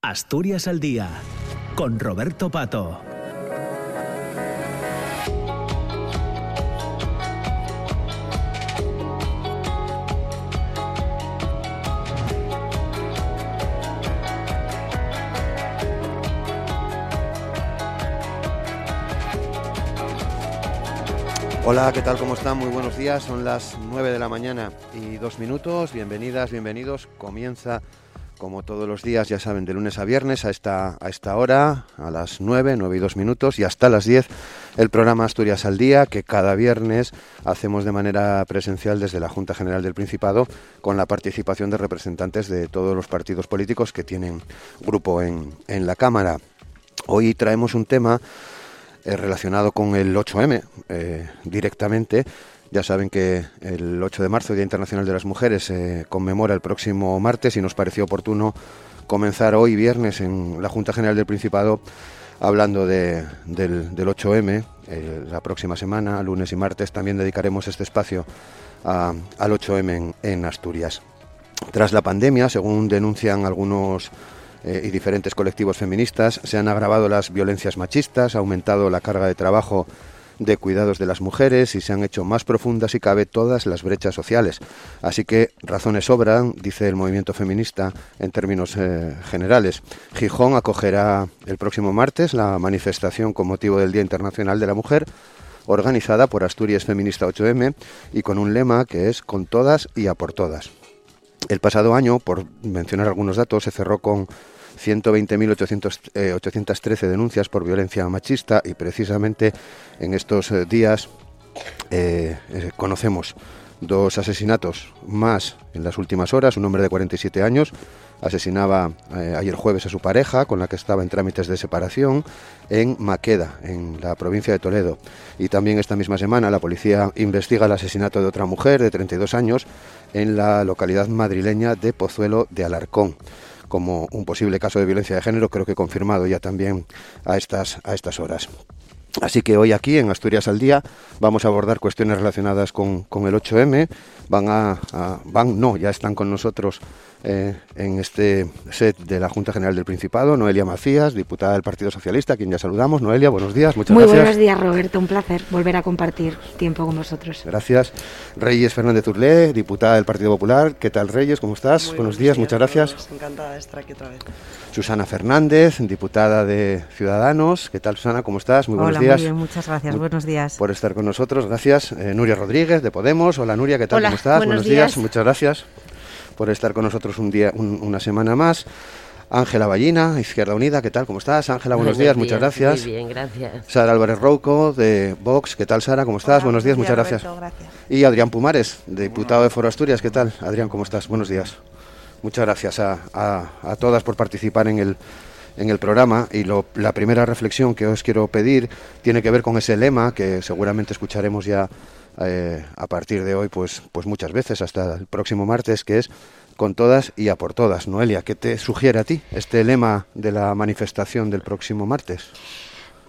Asturias al Día, con Roberto Pato. Hola, ¿qué tal? ¿Cómo están? Muy buenos días. Son las 9 de la mañana y dos minutos. Bienvenidas, bienvenidos. Comienza como todos los días, ya saben, de lunes a viernes a esta, a esta hora, a las 9, 9 y 2 minutos y hasta las 10, el programa Asturias al Día, que cada viernes hacemos de manera presencial desde la Junta General del Principado, con la participación de representantes de todos los partidos políticos que tienen grupo en, en la Cámara. Hoy traemos un tema eh, relacionado con el 8M eh, directamente ya saben que el 8 de marzo, Día Internacional de las Mujeres, se conmemora el próximo martes y nos pareció oportuno comenzar hoy viernes en la Junta General del Principado hablando del, 8M. Eh, la próxima semana, lunes y martes, también dedicaremos este espacio al 8M en, Asturias. Tras la pandemia, según denuncian algunos eh, y diferentes colectivos feministas, se han agravado las violencias machistas, ha aumentado la carga de trabajo de cuidados de las mujeres y se han hecho más profundas y cabe todas las brechas sociales. Así que razones sobran, dice el movimiento feminista en términos eh, generales. Gijón acogerá el próximo martes la manifestación con motivo del Día Internacional de la Mujer organizada por Asturias Feminista 8M y con un lema que es con todas y a por todas. El pasado año, por mencionar algunos datos, se cerró con 120.813 eh, denuncias por violencia machista y precisamente en estos eh, días eh, conocemos dos asesinatos más en las últimas horas. Un hombre de 47 años asesinaba ayer jueves a su pareja, con la que estaba en trámites de separación, en Maqueda, en la provincia de Toledo. Y también esta misma semana la policía investiga el asesinato de otra mujer de 32 años en la localidad madrileña de Pozuelo de Alarcón como un posible caso de violencia de género, creo que confirmado ya también a estas, a estas horas. Así que hoy aquí en Asturias al Día vamos a abordar cuestiones relacionadas con, con el 8M. Van a, van, no, ya están con nosotros eh, en este set de la Junta General del Principado, Noelia Macías, diputada del Partido Socialista, a quien ya saludamos. Noelia, buenos días, muchas Muy gracias. buenos días, Roberto, un placer volver a compartir tiempo con vosotros. Gracias. Reyes Fernández Turlé, diputada del Partido Popular. ¿Qué tal, Reyes? ¿Cómo estás? buenos, días, muchas gracias. Encantada de estar aquí otra vez. Susana Fernández, diputada de Ciudadanos. ¿Qué tal, Susana? ¿Cómo estás? Muy buenos días. Muy bien, muchas gracias. buenos días. Por estar con nosotros, gracias. Eh, Nuria Rodríguez, de Podemos. Hola, Nuria, ¿qué tal? ¿Cómo estás? Buenos, días. Muchas gracias por estar con nosotros un día, una semana más. Ángela Ballina, Izquierda Unida, ¿qué tal? ¿Cómo estás? Ángela, buenos, días, muchas gracias. Muy bien, gracias. Sara Álvarez Rouco, de Vox, ¿qué tal, Sara? ¿Cómo estás? buenos días, muchas gracias. Y Adrián Pumares, diputado de Foro Asturias, ¿qué tal? Adrián, ¿cómo estás? Buenos días. Muchas gracias a, a, todas por participar en el, en el programa y lo, la primera reflexión que os quiero pedir tiene que ver con ese lema que seguramente escucharemos ya eh, a partir de hoy, pues, pues muchas veces, hasta el próximo martes, que es con todas y a por todas. Noelia, ¿qué te sugiere a ti este lema de la manifestación del próximo martes?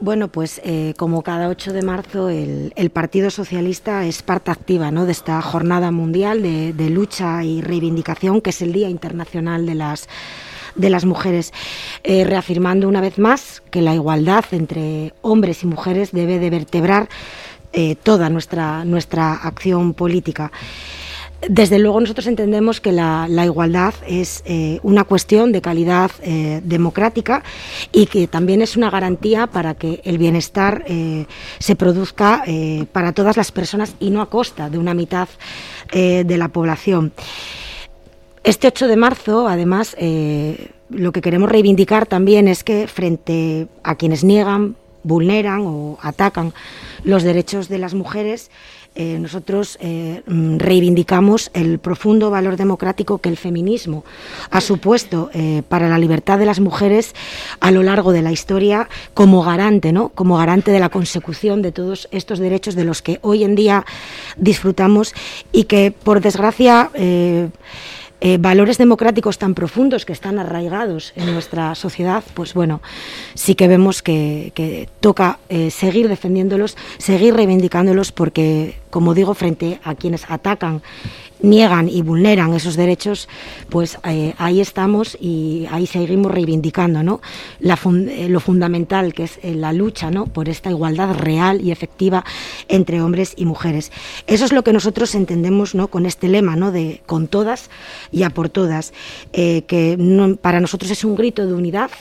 Bueno, pues eh, como cada 8 de marzo el, Partido Socialista es parte activa ¿no? de esta jornada mundial de, lucha y reivindicación que es el Día Internacional de las, de las Mujeres, eh, reafirmando una vez más que la igualdad entre hombres y mujeres debe de vertebrar eh, toda nuestra, nuestra acción política. Desde luego nosotros entendemos que la, igualdad es eh, una cuestión de calidad eh, democrática y que también es una garantía para que el bienestar se produzca para todas las personas y no a costa de una mitad de la población. Este 8 de marzo, además, lo que queremos reivindicar también es que frente a quienes niegan, vulneran o atacan los derechos de las mujeres, eh, nosotros eh, mm, reivindicamos el profundo valor democrático que el feminismo ha supuesto eh, para la libertad de las mujeres a lo largo de la historia como garante, ¿no? como garante de la consecución de todos estos derechos de los que hoy en día disfrutamos y que, por desgracia, eh, valores democráticos tan profundos que están arraigados en nuestra sociedad, pues bueno, sí que vemos que, toca eh, seguir defendiéndolos, seguir reivindicándolos porque como digo, frente a quienes atacan niegan y vulneran esos derechos, pues eh, ahí estamos y ahí seguimos reivindicando ¿no? Eh, lo fundamental que es la lucha ¿no? por esta igualdad real y efectiva entre hombres y mujeres. Eso es lo que nosotros entendemos ¿no? con este lema ¿no? de con todas y a por todas, que para nosotros es un grito de unidad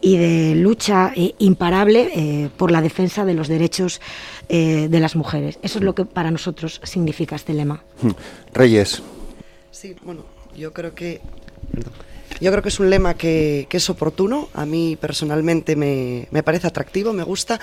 y de lucha eh, imparable eh, por la defensa de los derechos eh, de las mujeres. Eso es lo que para nosotros significa este lema. Hmm. Reyes. Sí, bueno, yo creo que yo creo que es un lema que, que es oportuno. A mí personalmente me, me parece atractivo, me gusta.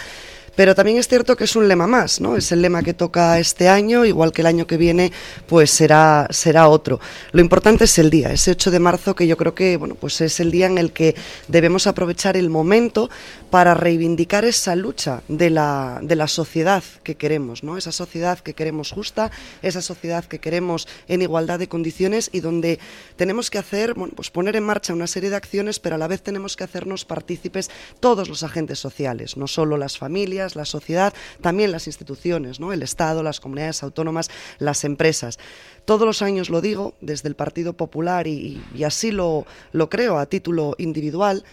Pero también es cierto que es un lema más, ¿no? Es el lema que toca este año, igual que el año que viene, pues será, será otro. Lo importante es el día, ese 8 de marzo, que yo creo que, bueno, pues es el día en el que debemos aprovechar el momento para reivindicar esa lucha de la, de la sociedad que queremos, ¿no? Esa sociedad que queremos justa, esa sociedad que queremos en igualdad de condiciones y donde tenemos que hacer, pues poner en marcha una serie de acciones, pero a la vez tenemos que hacernos partícipes todos los agentes sociales, no solo las familias, la sociedad, también las instituciones, ¿no? el Estado, las comunidades autónomas, las empresas. Todos los años lo digo, desde el Partido Popular, y, así lo, lo creo a título individual,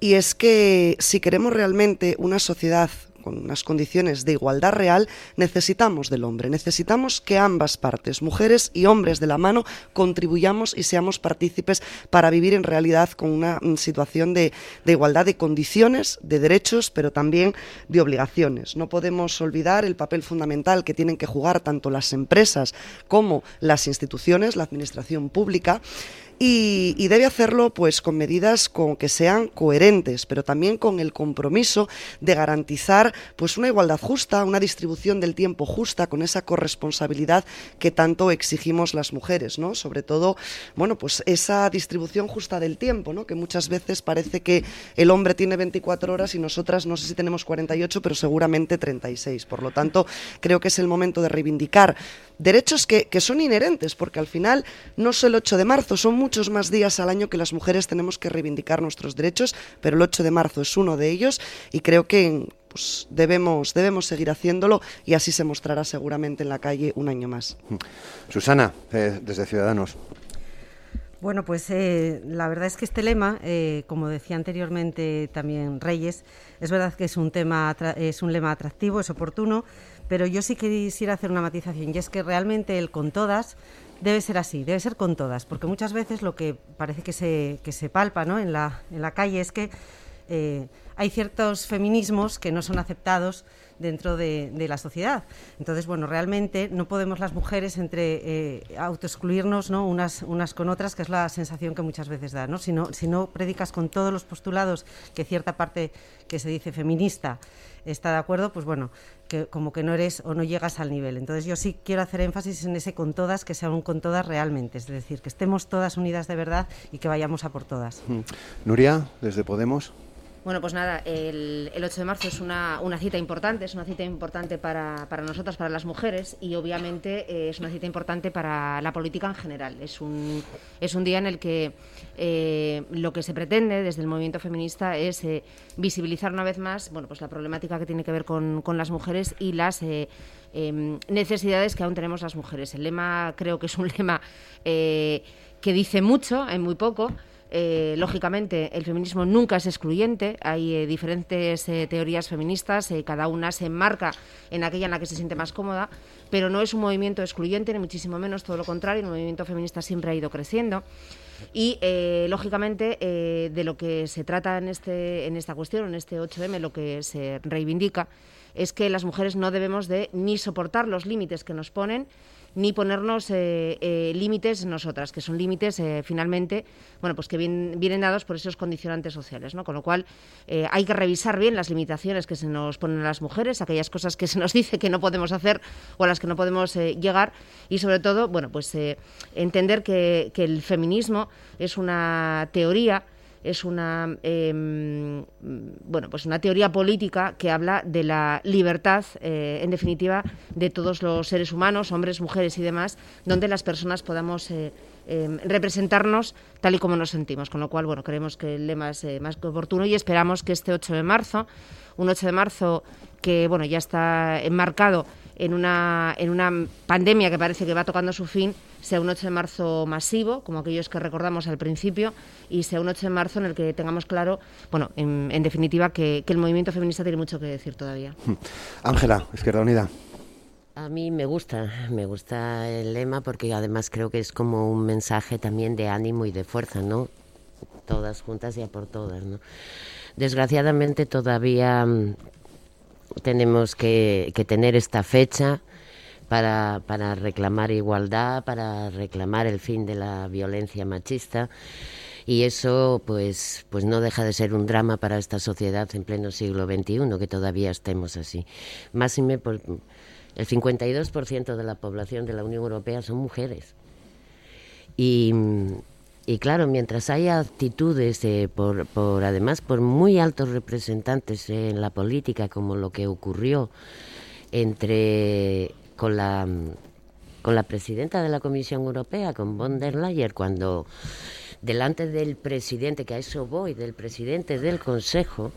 y es que si queremos realmente una sociedad con unas condiciones de igualdad real, necesitamos del hombre, necesitamos que ambas partes, mujeres y hombres de la mano, contribuyamos y seamos partícipes para vivir en realidad con una situación de, igualdad de condiciones, de derechos, pero también de obligaciones. No podemos olvidar el papel fundamental que tienen que jugar tanto las empresas como las instituciones, la administración pública, y, debe hacerlo pues con medidas con que sean coherentes, pero también con el compromiso de garantizar pues una igualdad justa, una distribución del tiempo justa, con esa corresponsabilidad que tanto exigimos las mujeres, ¿no? Sobre todo, bueno, pues esa distribución justa del tiempo, ¿no? Que muchas veces parece que el hombre tiene 24 horas y nosotras no sé si tenemos 48, pero seguramente 36. Por lo tanto, creo que es el momento de reivindicar derechos que, que son inherentes, porque al final no es el 8 de marzo, son muchos más días al año que las mujeres tenemos que reivindicar nuestros derechos, pero el 8 de marzo es uno de ellos y creo que pues, debemos, debemos seguir haciéndolo y así se mostrará seguramente en la calle un año más. Susana, eh, desde Ciudadanos. Bueno, pues eh, la verdad es que este lema, eh, como decía anteriormente también Reyes, es verdad que es un tema, es un lema atractivo, es oportuno, pero yo sí quisiera hacer una matización y es que realmente el con todas debe ser así, debe ser con todas, porque muchas veces lo que parece que se, que se palpa ¿no? en, la, en la calle es que eh, hay ciertos feminismos que no son aceptados dentro de, la sociedad. Entonces, bueno, realmente no podemos las mujeres entre eh, autoexcluirnos ¿no? unas, unas con otras, que es la sensación que muchas veces da. ¿no? Si, no, si no predicas con todos los postulados que cierta parte que se dice feminista está de acuerdo, pues bueno, que como que no eres o no llegas al nivel. Entonces yo sí quiero hacer énfasis en ese con todas, que sea un con todas realmente, es decir, que estemos todas unidas de verdad y que vayamos a por todas. Mm. Nuria, desde Podemos. Bueno, pues nada, el, 8 de marzo es una, cita importante, es una cita importante para, para nosotras, para las mujeres, y obviamente eh, es una cita importante para la política en general. Es un, es un día en el que eh, lo que se pretende desde el movimiento feminista es eh, visibilizar una vez más bueno, pues la problemática que tiene que ver con, con las mujeres y las em, necesidades que aún tenemos las mujeres. El lema creo que es un lema que dice mucho en muy poco. Eh, lógicamente, el feminismo nunca es excluyente. Hay eh, diferentes eh, teorías feministas, cada una se enmarca en aquella en la que se siente más cómoda, pero no es un movimiento excluyente, ni muchísimo menos, todo lo contrario. El movimiento feminista siempre ha ido creciendo. Y, lógicamente, de lo que se trata en, este, en esta cuestión, en este 8M, lo que se reivindica es que las mujeres no debemos de ni soportar los límites que nos ponen, ni ponernos eh, eh, límites nosotras, que son límites eh, finalmente, bueno, pues que vienen dados por esos condicionantes sociales, ¿no? Con lo cual hay que revisar bien las limitaciones que se nos ponen a las mujeres, aquellas cosas que se nos dice que no podemos hacer o a las que no podemos llegar y sobre todo, bueno, pues entender que el feminismo es una teoría es una em, bueno pues una teoría política que habla de la libertad eh, en definitiva de todos los seres humanos hombres mujeres y demás donde las personas podamos eh, em, representarnos tal y como nos sentimos. Con lo cual bueno creemos que el lema es eh, más que oportuno y esperamos que este 8 de marzo un 8 de marzo que bueno ya está enmarcado en una, en una pandemia que parece que va tocando su fin, sea un 8 de marzo masivo, como aquellos que recordamos al principio, y sea un 8 de marzo en el que tengamos claro, bueno, en, definitiva, que, que el movimiento feminista tiene mucho que decir todavía. Ángela, Izquierda Unida. A mí me gusta, me gusta el lema porque además creo que es como un mensaje también de ánimo y de fuerza, ¿no? Todas juntas y a por todas, ¿no? Desgraciadamente todavía mm, tenemos que, tener esta fecha para, para, reclamar igualdad, para reclamar el fin de la violencia machista y eso pues, pues no deja de ser un drama para esta sociedad en pleno siglo XXI, que todavía estemos así. Más por, el 52% de la población de la Unión Europea son mujeres. Y, y claro, mientras haya actitudes, por, por, además por muy altos representantes en la política, como lo que ocurrió entre con la con la presidenta de la Comisión Europea, con von der Leyen, cuando delante del presidente, que a eso voy, del presidente del Consejo,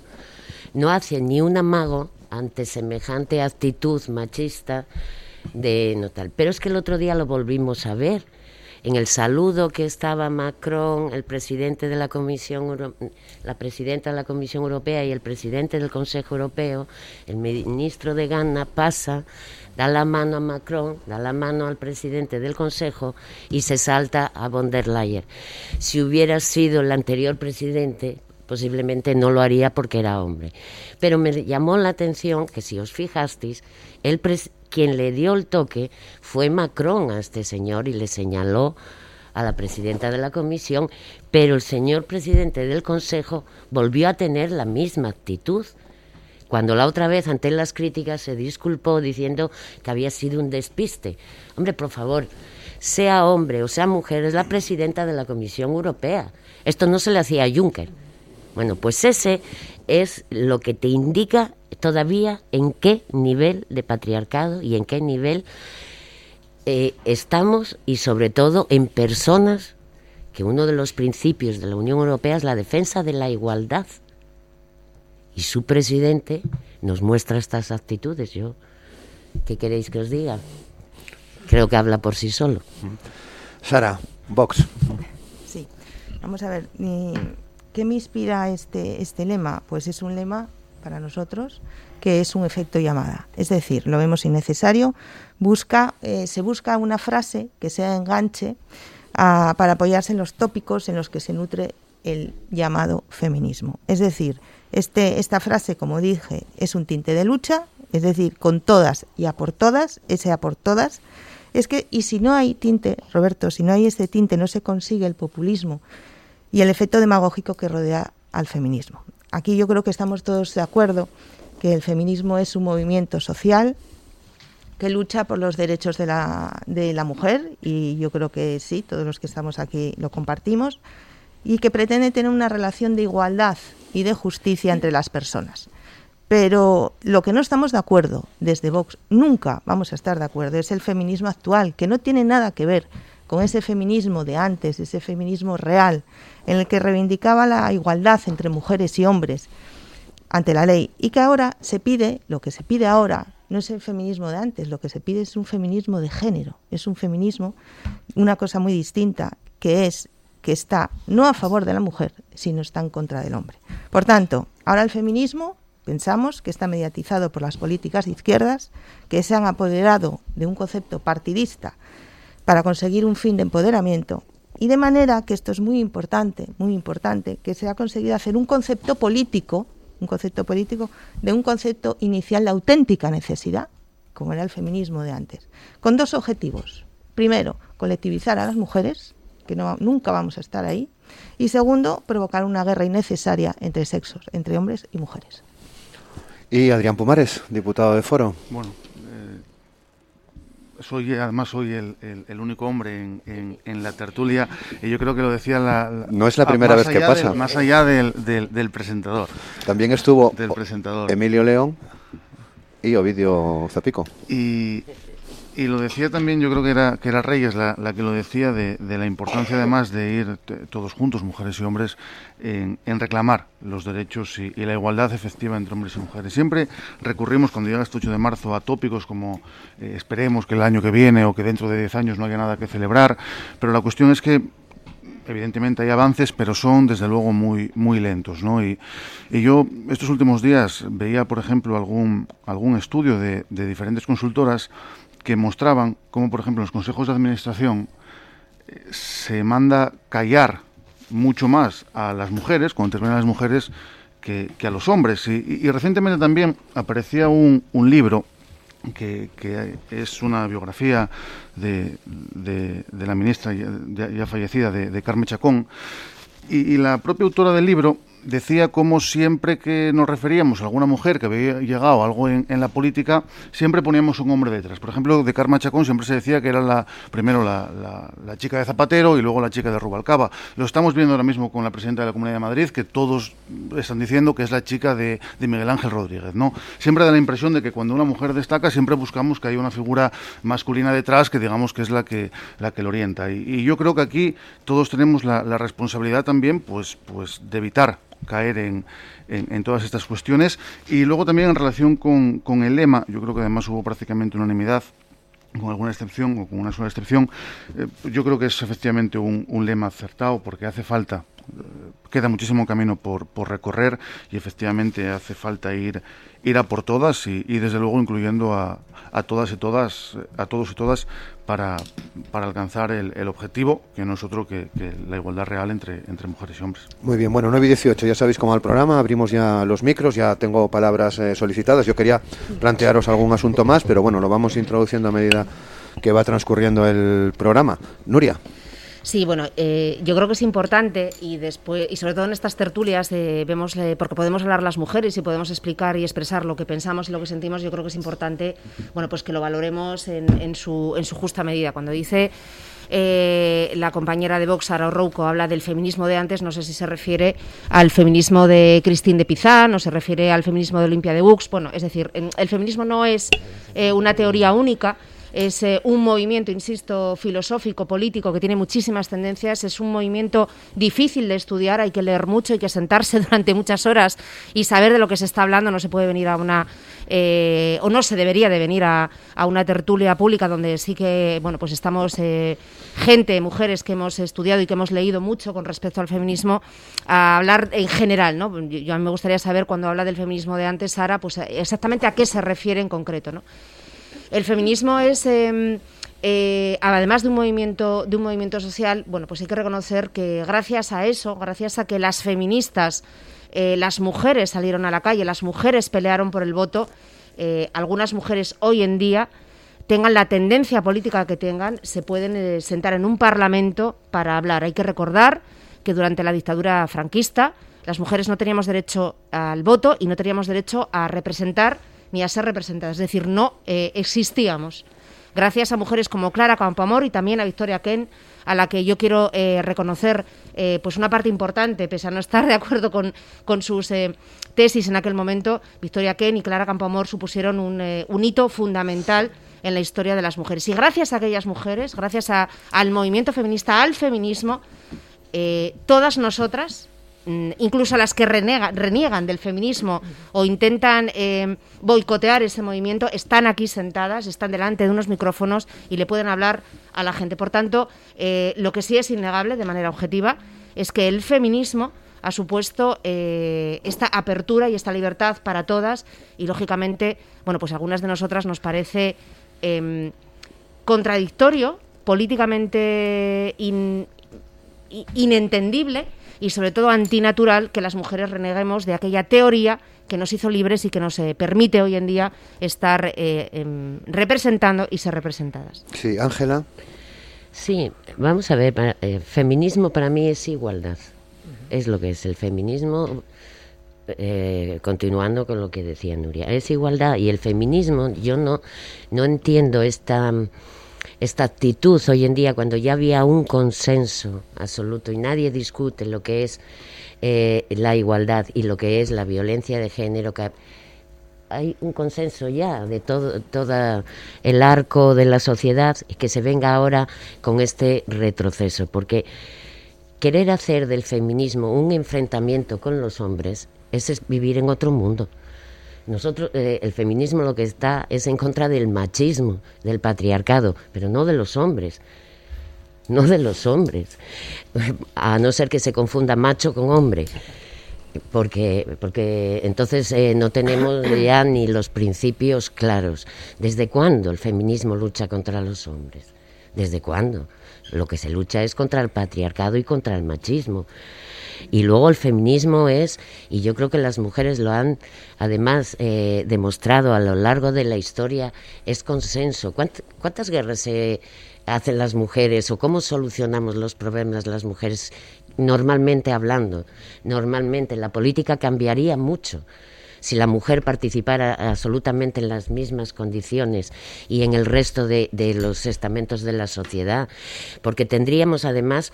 no hace ni un amago ante semejante actitud machista de no tal. Pero es que el otro día lo volvimos a ver en el saludo que estaba Macron, el presidente de la Comisión, la presidenta de la Comisión Europea y el presidente del Consejo Europeo, el ministro de Ghana pasa, da la mano a Macron, da la mano al presidente del Consejo y se salta a von der Leyen. Si hubiera sido el anterior presidente, posiblemente no lo haría porque era hombre. Pero me llamó la atención que si os fijasteis, el quien le dio el toque fue Macron a este señor y le señaló a la presidenta de la comisión, pero el señor presidente del Consejo volvió a tener la misma actitud. Cuando la otra vez, ante las críticas, se disculpó diciendo que había sido un despiste. Hombre, por favor, sea hombre o sea mujer, es la presidenta de la Comisión Europea. Esto no se le hacía a Juncker. Bueno, pues ese es lo que te indica todavía en qué nivel de patriarcado y en qué nivel eh, estamos y sobre todo en personas que uno de los principios de la Unión Europea es la defensa de la igualdad. Y su presidente nos muestra estas actitudes. Yo, ¿qué queréis que os diga? Creo que habla por sí solo. Sara, Vox. Sí, vamos a ver. ¿Qué me inspira este, este lema? Pues es un lema para nosotros que es un efecto llamada. Es decir, lo vemos innecesario, busca, eh, se busca una frase que sea enganche ah, para apoyarse en los tópicos en los que se nutre el llamado feminismo. Es decir, este, esta frase, como dije, es un tinte de lucha, es decir, con todas y a por todas, ese a por todas. Es que, y si no hay tinte, Roberto, si no hay este tinte, no se consigue el populismo y el efecto demagógico que rodea al feminismo. Aquí yo creo que estamos todos de acuerdo que el feminismo es un movimiento social que lucha por los derechos de la, de la mujer y yo creo que sí, todos los que estamos aquí lo compartimos y que pretende tener una relación de igualdad y de justicia entre las personas. Pero lo que no estamos de acuerdo desde Vox, nunca vamos a estar de acuerdo, es el feminismo actual, que no tiene nada que ver con ese feminismo de antes, ese feminismo real, en el que reivindicaba la igualdad entre mujeres y hombres ante la ley, y que ahora se pide, lo que se pide ahora no es el feminismo de antes, lo que se pide es un feminismo de género, es un feminismo, una cosa muy distinta, que es que está no a favor de la mujer, sino está en contra del hombre. Por tanto, ahora el feminismo pensamos que está mediatizado por las políticas de izquierdas, que se han apoderado de un concepto partidista para conseguir un fin de empoderamiento. Y de manera que esto es muy importante, muy importante, que se ha conseguido hacer un concepto político, un concepto político de un concepto inicial de auténtica necesidad, como era el feminismo de antes, con dos objetivos. Primero, colectivizar a las mujeres, que no, nunca vamos a estar ahí, y segundo, provocar una guerra innecesaria entre sexos, entre hombres y mujeres. Y Adrián Pumares, diputado de Foro. Bueno, soy además soy el, el, único hombre en, en, la tertulia y yo creo que lo decía la, no es la primera vez que pasa. más allá del, del, presentador. También estuvo del presentador. Emilio León y Ovidio Zapico. Y, Y lo decía también, yo creo que era, que era Reyes la, que lo decía, de, la importancia además de ir todos juntos, mujeres y hombres, en, reclamar los derechos y, la igualdad efectiva entre hombres y mujeres. Siempre recurrimos, cuando llega este 8 de marzo, a tópicos como eh, esperemos que el año que viene o que dentro de 10 años no haya nada que celebrar, pero la cuestión es que evidentemente hay avances, pero son desde luego muy, muy lentos. ¿no? Y, yo estos últimos días veía, por ejemplo, algún, algún estudio de diferentes consultoras que mostraban cómo, por ejemplo, en los consejos de administración se manda callar mucho más a las mujeres, cuando intervienen las mujeres, que, a los hombres. Y, recientemente también aparecía un, libro que, es una biografía de, de, la ministra ya, fallecida, de, Carmen Chacón, y la propia autora del libro decía como siempre que nos referíamos a alguna mujer que había llegado a algo en, la política, siempre poníamos un hombre detrás. Por ejemplo, de Karma Chacón siempre se decía que era la, primero la, la, chica de Zapatero y luego la chica de Rubalcaba. Lo estamos viendo ahora mismo con la presidenta de la Comunidad de Madrid, que todos están diciendo que es la chica de, de Miguel Ángel Rodríguez. ¿no? Siempre da la impresión de que cuando una mujer destaca, siempre buscamos que haya una figura masculina detrás que digamos que es la que, la que lo orienta. Y, y yo creo que aquí todos tenemos la, la responsabilidad también pues, pues de evitar caer en, en, todas estas cuestiones. Y luego también en relación con, con, el lema, yo creo que además hubo prácticamente unanimidad, con alguna excepción o con una sola excepción, eh, yo creo que es efectivamente un, un lema acertado porque hace falta queda muchísimo camino por, por, recorrer y efectivamente hace falta ir, ir a por todas y, y desde luego incluyendo a, a, todas y todas, a todos y todas para, para alcanzar el, el, objetivo, que no es otro que, la igualdad real entre, entre mujeres y hombres. Muy bien, bueno, 9 y 18, ya sabéis cómo va el programa, abrimos ya los micros, ya tengo palabras eh, solicitadas, yo quería plantearos algún asunto más, pero bueno, lo vamos introduciendo a medida que va transcurriendo el programa. Nuria. Sí, bueno, eh, yo creo que es importante y después y sobre todo en estas tertulias eh, vemos eh, porque podemos hablar las mujeres y podemos explicar y expresar lo que pensamos y lo que sentimos. Yo creo que es importante, bueno, pues que lo valoremos en, en su en su justa medida. Cuando dice eh, la compañera de Vox, Sara Rouco, habla del feminismo de antes, no sé si se refiere al feminismo de Cristín de Pizán o se refiere al feminismo de Olimpia de Bux. Bueno, es decir, el feminismo no es eh, una teoría única, es eh, un movimiento, insisto, filosófico, político, que tiene muchísimas tendencias, es un movimiento difícil de estudiar, hay que leer mucho, hay que sentarse durante muchas horas y saber de lo que se está hablando, no se puede venir a una, eh, o no se debería de venir a, a, una tertulia pública donde sí que, bueno, pues estamos eh, gente, mujeres que hemos estudiado y que hemos leído mucho con respecto al feminismo, a hablar en general, ¿no? Yo, a mí me gustaría saber cuando habla del feminismo de antes, Sara, pues exactamente a qué se refiere en concreto, ¿no? El feminismo es, eh, eh, además de un movimiento de un movimiento social, bueno, pues hay que reconocer que gracias a eso, gracias a que las feministas, eh, las mujeres salieron a la calle, las mujeres pelearon por el voto, eh, algunas mujeres hoy en día tengan la tendencia política que tengan, se pueden sentar en un parlamento para hablar. Hay que recordar que durante la dictadura franquista las mujeres no teníamos derecho al voto y no teníamos derecho a representar ni a ser representadas, es decir, no eh, existíamos. Gracias a mujeres como Clara Campoamor y también a Victoria Ken, a la que yo quiero eh, reconocer eh, pues una parte importante, pese a no estar de acuerdo con, con sus tesis en aquel momento, Victoria Ken y Clara Campoamor supusieron un, un hito fundamental en la historia de las mujeres. Y gracias a aquellas mujeres, gracias a, al movimiento feminista, al feminismo, todas nosotras, Mm, incluso las que reniegan del feminismo o intentan eh, boicotear ese movimiento, están aquí sentadas, están delante de unos micrófonos y le pueden hablar a la gente. Por tanto, eh, lo que sí es innegable de manera objetiva es que el feminismo ha supuesto eh, esta apertura y esta libertad para todas y lógicamente, bueno, pues a algunas de nosotras nos parece eh, contradictorio, políticamente in, inentendible y sobre todo antinatural que las mujeres reneguemos de aquella teoría que nos hizo libres y que nos eh, permite hoy en día estar eh, eh, representando y ser representadas. Sí, Ángela. Sí, vamos a ver, para, eh, feminismo para mí es igualdad, uh -huh. es lo que es el feminismo, eh, continuando con lo que decía Nuria, es igualdad y el feminismo, yo no, no entiendo esta esta actitud hoy en día, cuando ya había un consenso absoluto y nadie discute lo que es eh, la igualdad y lo que es la violencia de género, que hay un consenso ya de todo, todo el arco de la sociedad y que se venga ahora con este retroceso, porque querer hacer del feminismo un enfrentamiento con los hombres es vivir en otro mundo. Nosotros, eh, el feminismo lo que está es en contra del machismo, del patriarcado, pero no de los hombres. No de los hombres. A no ser que se confunda macho con hombre. Porque, porque entonces eh, no tenemos ya ni los principios claros. ¿Desde cuándo el feminismo lucha contra los hombres? ¿Desde cuándo? Lo que se lucha es contra el patriarcado y contra el machismo. Y luego el feminismo es, y yo creo que las mujeres lo han además eh, demostrado a lo largo de la historia, es consenso. ¿Cuántas guerras se hacen las mujeres o cómo solucionamos los problemas las mujeres normalmente hablando? Normalmente la política cambiaría mucho si la mujer participara absolutamente en las mismas condiciones y en el resto de, de, los estamentos de la sociedad, porque tendríamos además,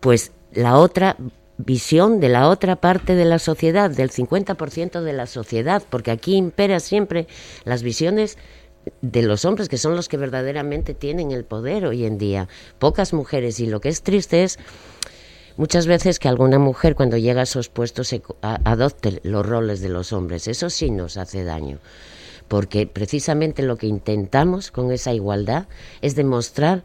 pues, la otra visión de la otra parte de la sociedad, del 50% de la sociedad, porque aquí impera siempre las visiones de los hombres, que son los que verdaderamente tienen el poder hoy en día. Pocas mujeres, y lo que es triste es muchas veces que alguna mujer cuando llega a esos puestos se adopte los roles de los hombres. Eso sí nos hace daño, porque precisamente lo que intentamos con esa igualdad es demostrar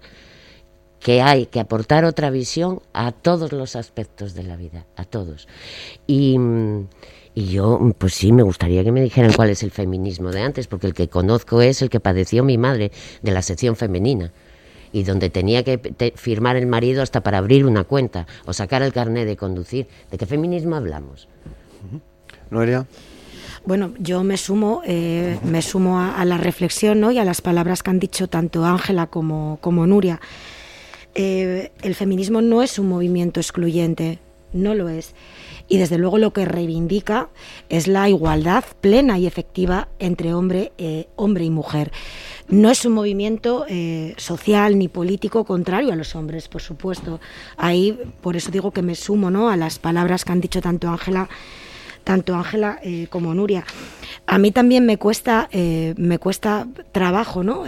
que hay que aportar otra visión a todos los aspectos de la vida, a todos. Y, y, yo, pues sí, me gustaría que me dijeran cuál es el feminismo de antes, porque el que conozco es el que padeció mi madre de la sección femenina y donde tenía que firmar el marido hasta para abrir una cuenta o sacar el carnet de conducir. ¿De qué feminismo hablamos? Noelia. Bueno, yo me sumo, eh, me sumo a, la reflexión ¿no? y a las palabras que han dicho tanto Ángela como, como Nuria. Eh, el feminismo no es un movimiento excluyente, no lo es. Y desde luego lo que reivindica es la igualdad plena y efectiva entre hombre, eh, hombre y mujer. No es un movimiento eh, social ni político contrario a los hombres, por supuesto. Ahí, por eso digo que me sumo ¿no? a las palabras que han dicho tanto Ángela tanto Ángela como Nuria. A mí también me cuesta, me cuesta trabajo, ¿no?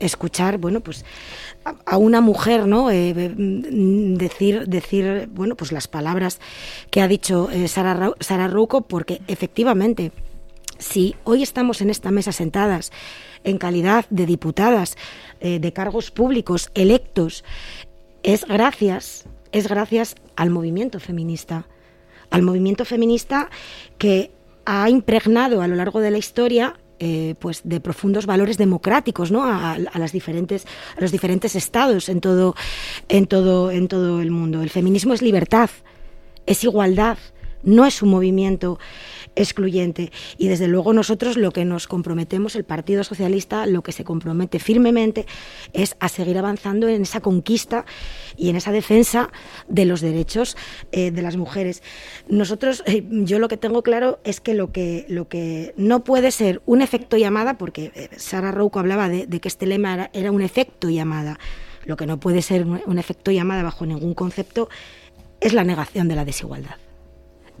escuchar, bueno, pues a una mujer, ¿no? Eh, mm, decir, decir, bueno, pues las palabras que ha dicho eh, Sara, Sara porque efectivamente, si hoy estamos en esta mesa sentadas en calidad de diputadas eh, de cargos públicos electos, es gracias, es gracias al movimiento feminista, al movimiento feminista que ha impregnado a lo largo de la historia eh, pues de profundos valores democráticos ¿no? a, las diferentes, a los diferentes estados en todo, en, todo, en todo el mundo. El feminismo es libertad, es igualdad, no es un movimiento excluyente. Y desde luego nosotros lo que nos comprometemos, el Partido Socialista, lo que se compromete firmemente es a seguir avanzando en esa conquista y en esa defensa de los derechos eh, de las mujeres. Nosotros, eh, yo lo que tengo claro es que lo que, lo que no puede ser un efecto llamada, porque eh, Sara Rouco hablaba de, que este lema era, un efecto llamada, lo que no puede ser un efecto llamada bajo ningún concepto es la negación de la desigualdad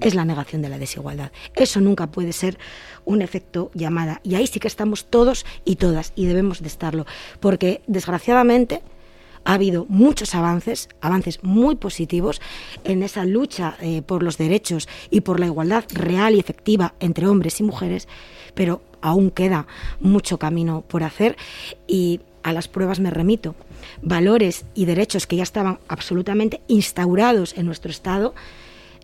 es la negación de la desigualdad. Eso nunca puede ser un efecto llamada. Y ahí sí que estamos todos y todas, y debemos de estarlo, porque desgraciadamente ha habido muchos avances, avances muy positivos en esa lucha eh, por los derechos y por la igualdad real y efectiva entre hombres y mujeres, pero aún queda mucho camino por hacer y a las pruebas me remito. Valores y derechos que ya estaban absolutamente instaurados en nuestro Estado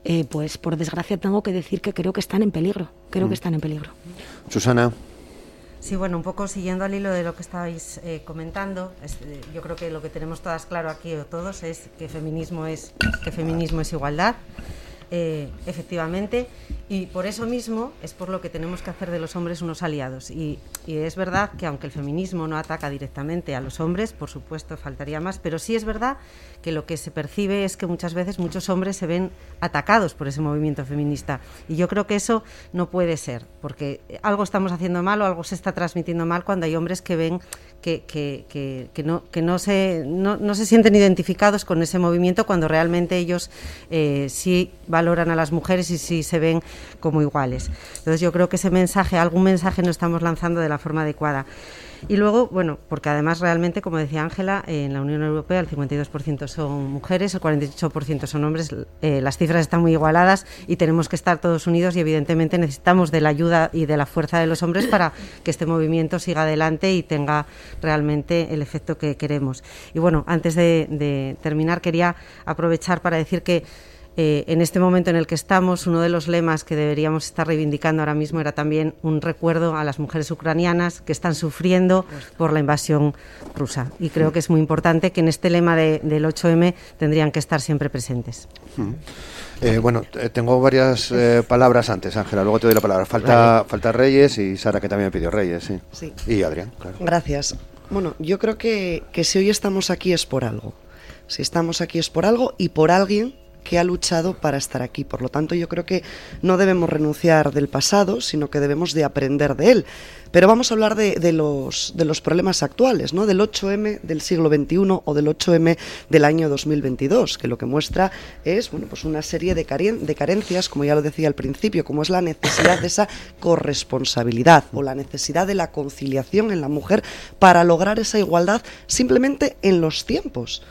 eh, pues por desgracia tengo que decir que creo que están en peligro, creo que mm. están en peligro. Susana. Sí, bueno, un poco siguiendo al hilo de lo que estabais eh, comentando, eh, yo creo que lo que tenemos todas claro aquí o todos es que feminismo es que feminismo es igualdad, eh, efectivamente, y por eso mismo es por lo que tenemos que hacer de los hombres unos aliados. Y, es verdad que aunque el feminismo no ataca directamente a los hombres, por supuesto faltaría más, pero sí es verdad que lo que se percibe es que muchas veces muchos hombres se ven atacados por ese movimiento feminista. Y yo creo que eso no puede ser, porque algo estamos haciendo mal o algo se está transmitiendo mal cuando hay hombres que ven que, que, que, no, que no, se, no, no, se sienten identificados con ese movimiento cuando realmente ellos eh, sí valoran a las mujeres y si se ven como iguales. Entonces yo creo que ese mensaje, algún mensaje no estamos lanzando de la forma adecuada. Y luego, bueno, porque además realmente, como decía Ángela, en la Unión Europea el 52% son mujeres, el 48% son hombres, eh, las cifras están muy igualadas y tenemos que estar todos unidos y evidentemente necesitamos de la ayuda y de la fuerza de los hombres para que este movimiento siga adelante y tenga realmente el efecto que queremos. Y bueno, antes de terminar quería aprovechar para decir que eh, en este momento en el que estamos, uno de los lemas que deberíamos estar reivindicando ahora mismo era también un recuerdo a las mujeres ucranianas que están sufriendo por la invasión rusa. Y creo que es muy importante que en este lema del 8M tendrían que estar siempre presentes. Eh, bueno, tengo varias eh, palabras antes, Ángela, luego te doy la palabra. Falta, falta Reyes y Sara, que también me pidió Reyes, sí. sí. Y Adrián, claro. Gracias. Bueno, yo creo que, que si hoy estamos aquí es por algo. Si estamos aquí es por algo y por alguien que ha luchado para estar aquí. Por lo tanto, yo creo que no debemos renunciar del pasado, sino que debemos de aprender de él. Pero vamos a hablar de, los, de los problemas actuales, ¿no? del 8M del siglo XXI o del 8M del año 2022, que lo que muestra es bueno, pues una serie de, de carencias, como ya lo decía al principio, como es la necesidad de esa corresponsabilidad o la necesidad de la conciliación en la mujer para lograr esa igualdad simplemente en los tiempos.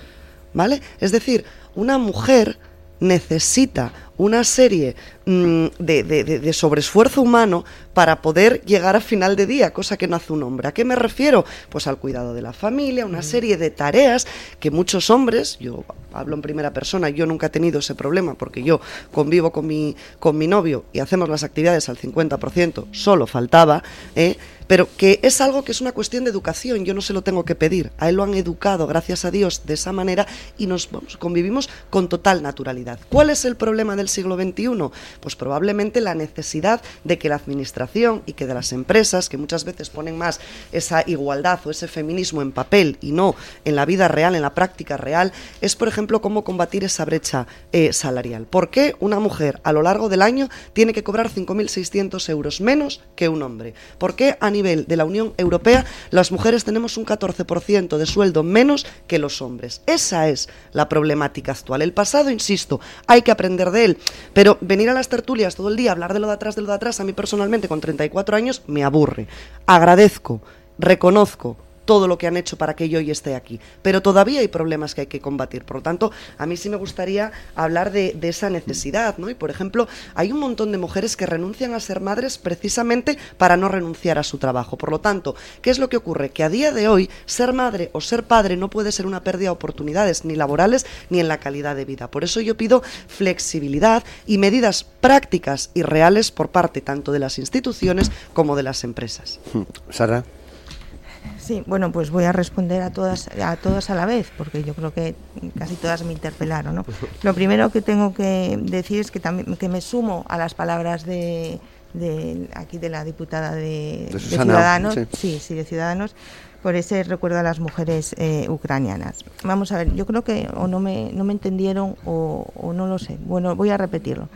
¿Vale? Es decir, una mujer necesita una serie mm, de, de, sobreesfuerzo humano para poder llegar a final de día, cosa que no hace un hombre. ¿A qué me refiero? Pues al cuidado de la familia, una serie de tareas que muchos hombres, yo hablo en primera persona, yo nunca he tenido ese problema porque yo convivo con mi, con mi novio y hacemos las actividades al 50%, solo faltaba, ¿eh? pero que es algo que es una cuestión de educación, yo no se lo tengo que pedir, a él lo han educado, gracias a Dios, de esa manera y nos convivimos con total naturalidad. ¿Cuál es el problema del siglo XXI? Pues probablemente la necesidad de que la administración y que de las empresas, que muchas veces ponen más esa igualdad o ese feminismo en papel y no en la vida real, en la práctica real, es por ejemplo cómo combatir esa brecha eh, salarial. ¿Por qué una mujer a lo largo del año tiene que cobrar 5.600 euros menos que un hombre? ¿Por qué a nivel de la Unión Europea las mujeres tenemos un 14% de sueldo menos que los hombres? Esa es la problemática actual. El pasado, insisto, hay que aprender de él, pero venir a las tertulias todo el día, hablar de lo de atrás, de lo de atrás, a mí personalmente con 34 años me aburre. Agradezco, reconozco todo lo que han hecho para que yo hoy esté aquí. Pero todavía hay problemas que hay que combatir. Por lo tanto, a mí sí me gustaría hablar de, esa necesidad, ¿no? Y por ejemplo, hay un montón de mujeres que renuncian a ser madres precisamente para no renunciar a su trabajo. Por lo tanto, ¿qué es lo que ocurre? Que a día de hoy ser madre o ser padre no puede ser una pérdida de oportunidades ni laborales ni en la calidad de vida. Por eso yo pido flexibilidad y medidas prácticas y reales por parte tanto de las instituciones como de las empresas. Sara. Sí, bueno, pues voy a responder a todas, a todas a la vez, porque yo creo que casi todas me interpelaron. ¿no? Lo primero que tengo que decir es que, también, que me sumo a las palabras de, aquí de la diputada de, Ciudadanos, sí. sí, de Ciudadanos, por ese recuerdo a las mujeres eh, ucranianas. Vamos a ver, yo creo que o no me, no me entendieron o, o no lo sé. Bueno, voy a repetirlo.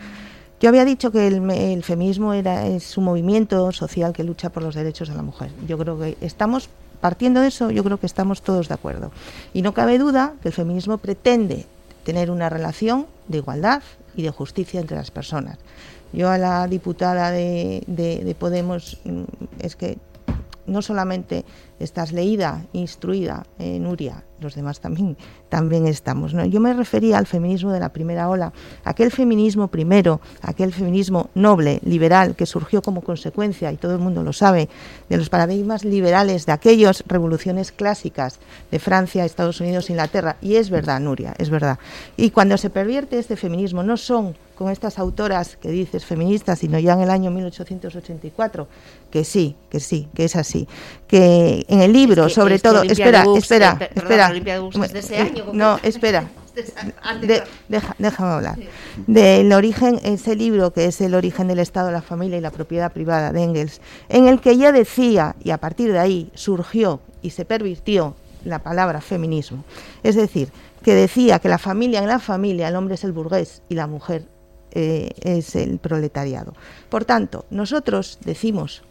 Yo había dicho que el, el, feminismo era, es un movimiento social que lucha por los derechos de la mujer. Yo creo que estamos partiendo de eso, yo creo que estamos todos de acuerdo. Y no cabe duda que el feminismo pretende tener una relación de igualdad y de justicia entre las personas. Yo a la diputada de, de Podemos mm, es que no solamente estás leída, instruida, eh, Nuria, los demás también, también estamos. ¿no? Yo me refería al feminismo de la primera ola, aquel feminismo primero, aquel feminismo noble, liberal, que surgió como consecuencia, y todo el mundo lo sabe, de los paradigmas liberales de aquellas revoluciones clásicas de Francia, Estados Unidos, Inglaterra. Y es verdad, Nuria, es verdad. Y cuando se pervierte este feminismo, no son con estas autoras que dices feministas, sino ya en el año 1884, que sí, que sí, que es así, que en el libro, sobre todo, espera, espera, espera, no, espera, déjame hablar. Del origen, ese libro que es El origen del Estado, la familia y la propiedad privada de Engels, en el que ella decía, y a partir de ahí surgió y se pervirtió la palabra feminismo. Es decir, que decía que la familia, en la familia, el hombre es el burgués y la mujer eh, es el proletariado. Por tanto, nosotros decimos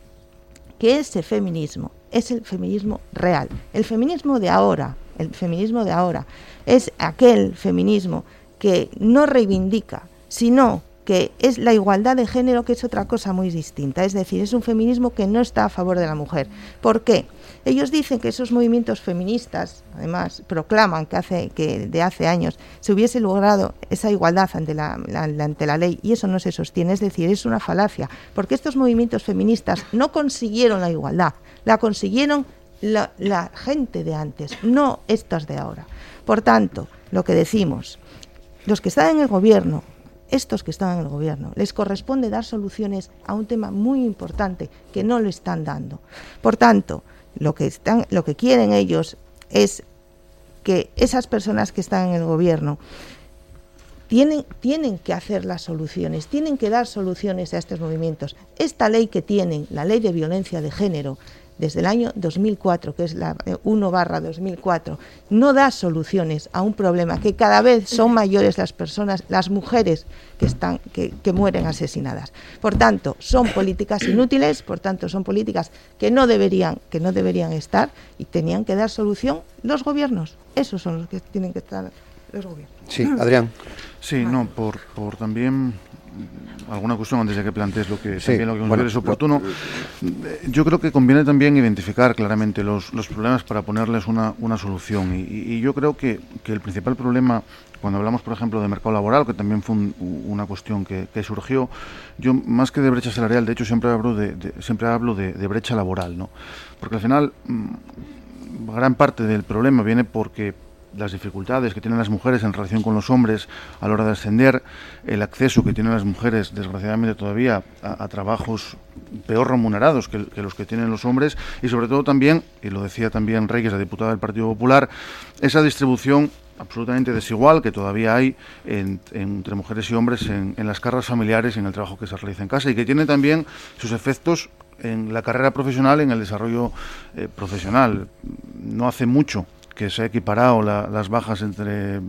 que ese feminismo es el feminismo real, el feminismo de ahora, el feminismo de ahora es aquel feminismo que no reivindica, sino que es la igualdad de género, que es otra cosa muy distinta. Es decir, es un feminismo que no está a favor de la mujer. ¿Por qué? Ellos dicen que esos movimientos feministas, además, proclaman que, hace, que de hace años se hubiese logrado esa igualdad ante la, ante la ley y eso no se sostiene. Es decir, es una falacia, porque estos movimientos feministas no consiguieron la igualdad, la consiguieron la, gente de antes, no estas de ahora. Por tanto, lo que decimos, los que están en el gobierno, estos que están en el gobierno, les corresponde dar soluciones a un tema muy importante que no le están dando. Por tanto, lo que, están, lo que quieren ellos es que esas personas que están en el gobierno tienen, tienen que hacer las soluciones, tienen que dar soluciones a estos movimientos. Esta ley que tienen, la ley de violencia de género, desde el año 2004, que es la 1 eh, barra 2004, no da soluciones a un problema que cada vez son mayores las personas, las mujeres que, están, que, que mueren asesinadas. Por tanto, son políticas inútiles, por tanto, son políticas que no deberían, que no deberían estar y tenían que dar solución los gobiernos. Esos son los que tienen que estar los gobiernos. Sí, Adrián. Sí, no, por, por también alguna cuestión antes de que plantees lo que también lo que consideres oportuno. Yo creo que conviene también identificar claramente los, los problemas para ponerles una, una solución. Y, yo creo que, que, el principal problema, cuando hablamos, por ejemplo, de mercado laboral, que también fue una cuestión que, que, surgió, yo más que de brecha salarial, de hecho siempre hablo de, siempre hablo de, de, brecha laboral, ¿no? Porque al final mm, gran parte del problema viene porque las dificultades que tienen las mujeres en relación con los hombres a la hora de ascender, el acceso que tienen las mujeres, desgraciadamente todavía, a, trabajos peor remunerados que, los que tienen los hombres y sobre todo también, y lo decía también Reyes, la diputada del Partido Popular, esa distribución absolutamente desigual que todavía hay entre mujeres y hombres en, las cargas familiares y en el trabajo que se realiza en casa y que tiene también sus efectos en la carrera profesional, en el desarrollo eh, profesional. No hace mucho que se ha equiparado las bajas entre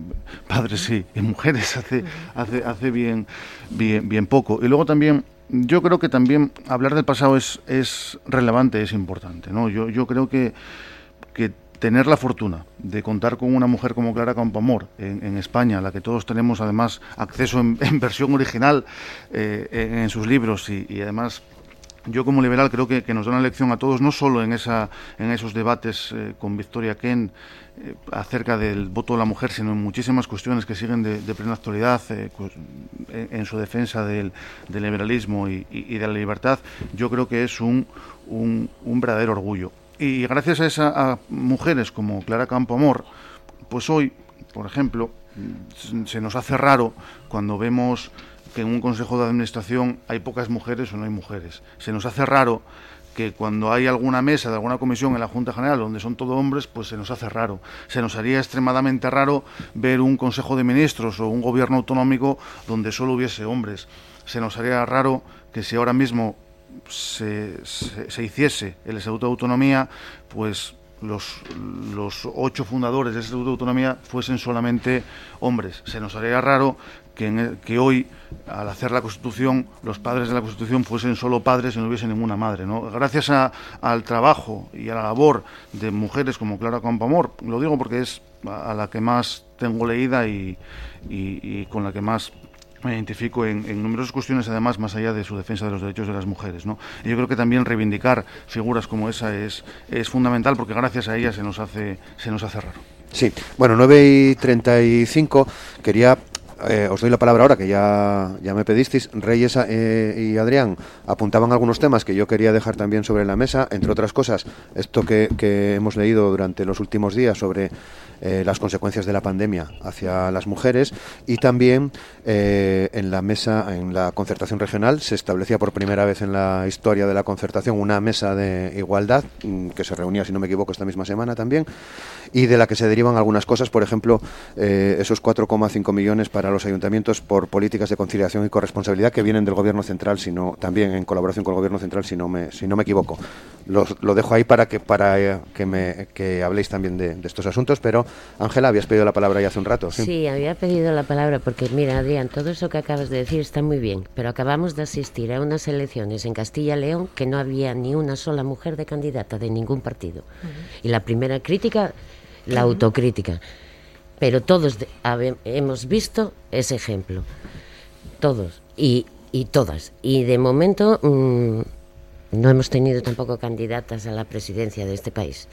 padres y, mujeres hace, hace, hace bien, bien, bien poco. Y luego también yo creo que también hablar del pasado es, es relevante, es importante. ¿no? Yo, yo creo que, que tener la fortuna de contar con una mujer como Clara Campoamor en, España, a la que todos tenemos además acceso en, versión original eh, en, sus libros y además yo como liberal creo que, nos da una lección a todos, no solo en, esa, en esos debates eh, con Victoria Ken eh, acerca del voto de la mujer, sino en muchísimas cuestiones que siguen de, plena actualidad eh, pues, en, su defensa del, liberalismo y, de la libertad, yo creo que es un, un, verdadero orgullo. Y gracias a, esa, a mujeres como Clara Campoamor, pues hoy, por ejemplo, se nos hace raro cuando vemos que en un consejo de administración hay pocas mujeres o no hay mujeres. Se nos hace raro que cuando hay alguna mesa de alguna comisión en la Junta General donde son todos hombres, pues se nos hace raro. Se nos haría extremadamente raro ver un Consejo de Ministros o un gobierno autonómico donde solo hubiese hombres. Se nos haría raro que si ahora mismo se, se, hiciese el Estatuto de Autonomía, pues los, los ocho fundadores del Estatuto de Autonomía fuesen solamente hombres. Se nos haría raro que, que, hoy, al hacer la Constitución, los padres de la Constitución fuesen solo padres y no hubiese ninguna madre. ¿no? Gracias al trabajo y a la labor de mujeres como Clara Campamor, lo digo porque es a la que más tengo leída y, con la que más me identifico en, numerosas cuestiones, además, más allá de su defensa de los derechos de las mujeres. ¿no? yo creo que también reivindicar figuras como esa es, es fundamental porque gracias a ella se nos hace, se nos hace raro. Sí, bueno, 9 y 35 quería eh, os doy la palabra ahora, que ya, ya me pedisteis. Reyes eh, y Adrián apuntaban algunos temas que yo quería dejar también sobre la mesa, entre otras cosas, esto que, que hemos leído durante los últimos días sobre eh, las consecuencias de la pandemia hacia las mujeres y también en la mesa, en la concertación regional, se establecía por primera vez en la historia de la concertación una mesa de igualdad mm, que se reunía, si no me equivoco, esta misma semana también y de la que se derivan algunas cosas, por ejemplo, eh, esos 4,5 millones para los ayuntamientos por políticas de conciliación y corresponsabilidad que vienen del Gobierno central, sino también en colaboración con el Gobierno central, si no me, si no me equivoco. Lo, lo dejo ahí para que para que me que habléis también de, de estos asuntos, pero Ángela, habías pedido la palabra ya hace un rato. ¿sí? había pedido la palabra porque, mira, Adrián, todo eso que acabas de decir está muy bien, pero acabamos de asistir a unas elecciones en Castilla y León que no había ni una sola mujer de candidata de ningún partido. Y la primera crítica, la autocrítica. Pero todos hemos visto ese ejemplo. Todos. y, y todas. Y de momento mm, no hemos tenido tampoco candidatas a la presidencia de este país.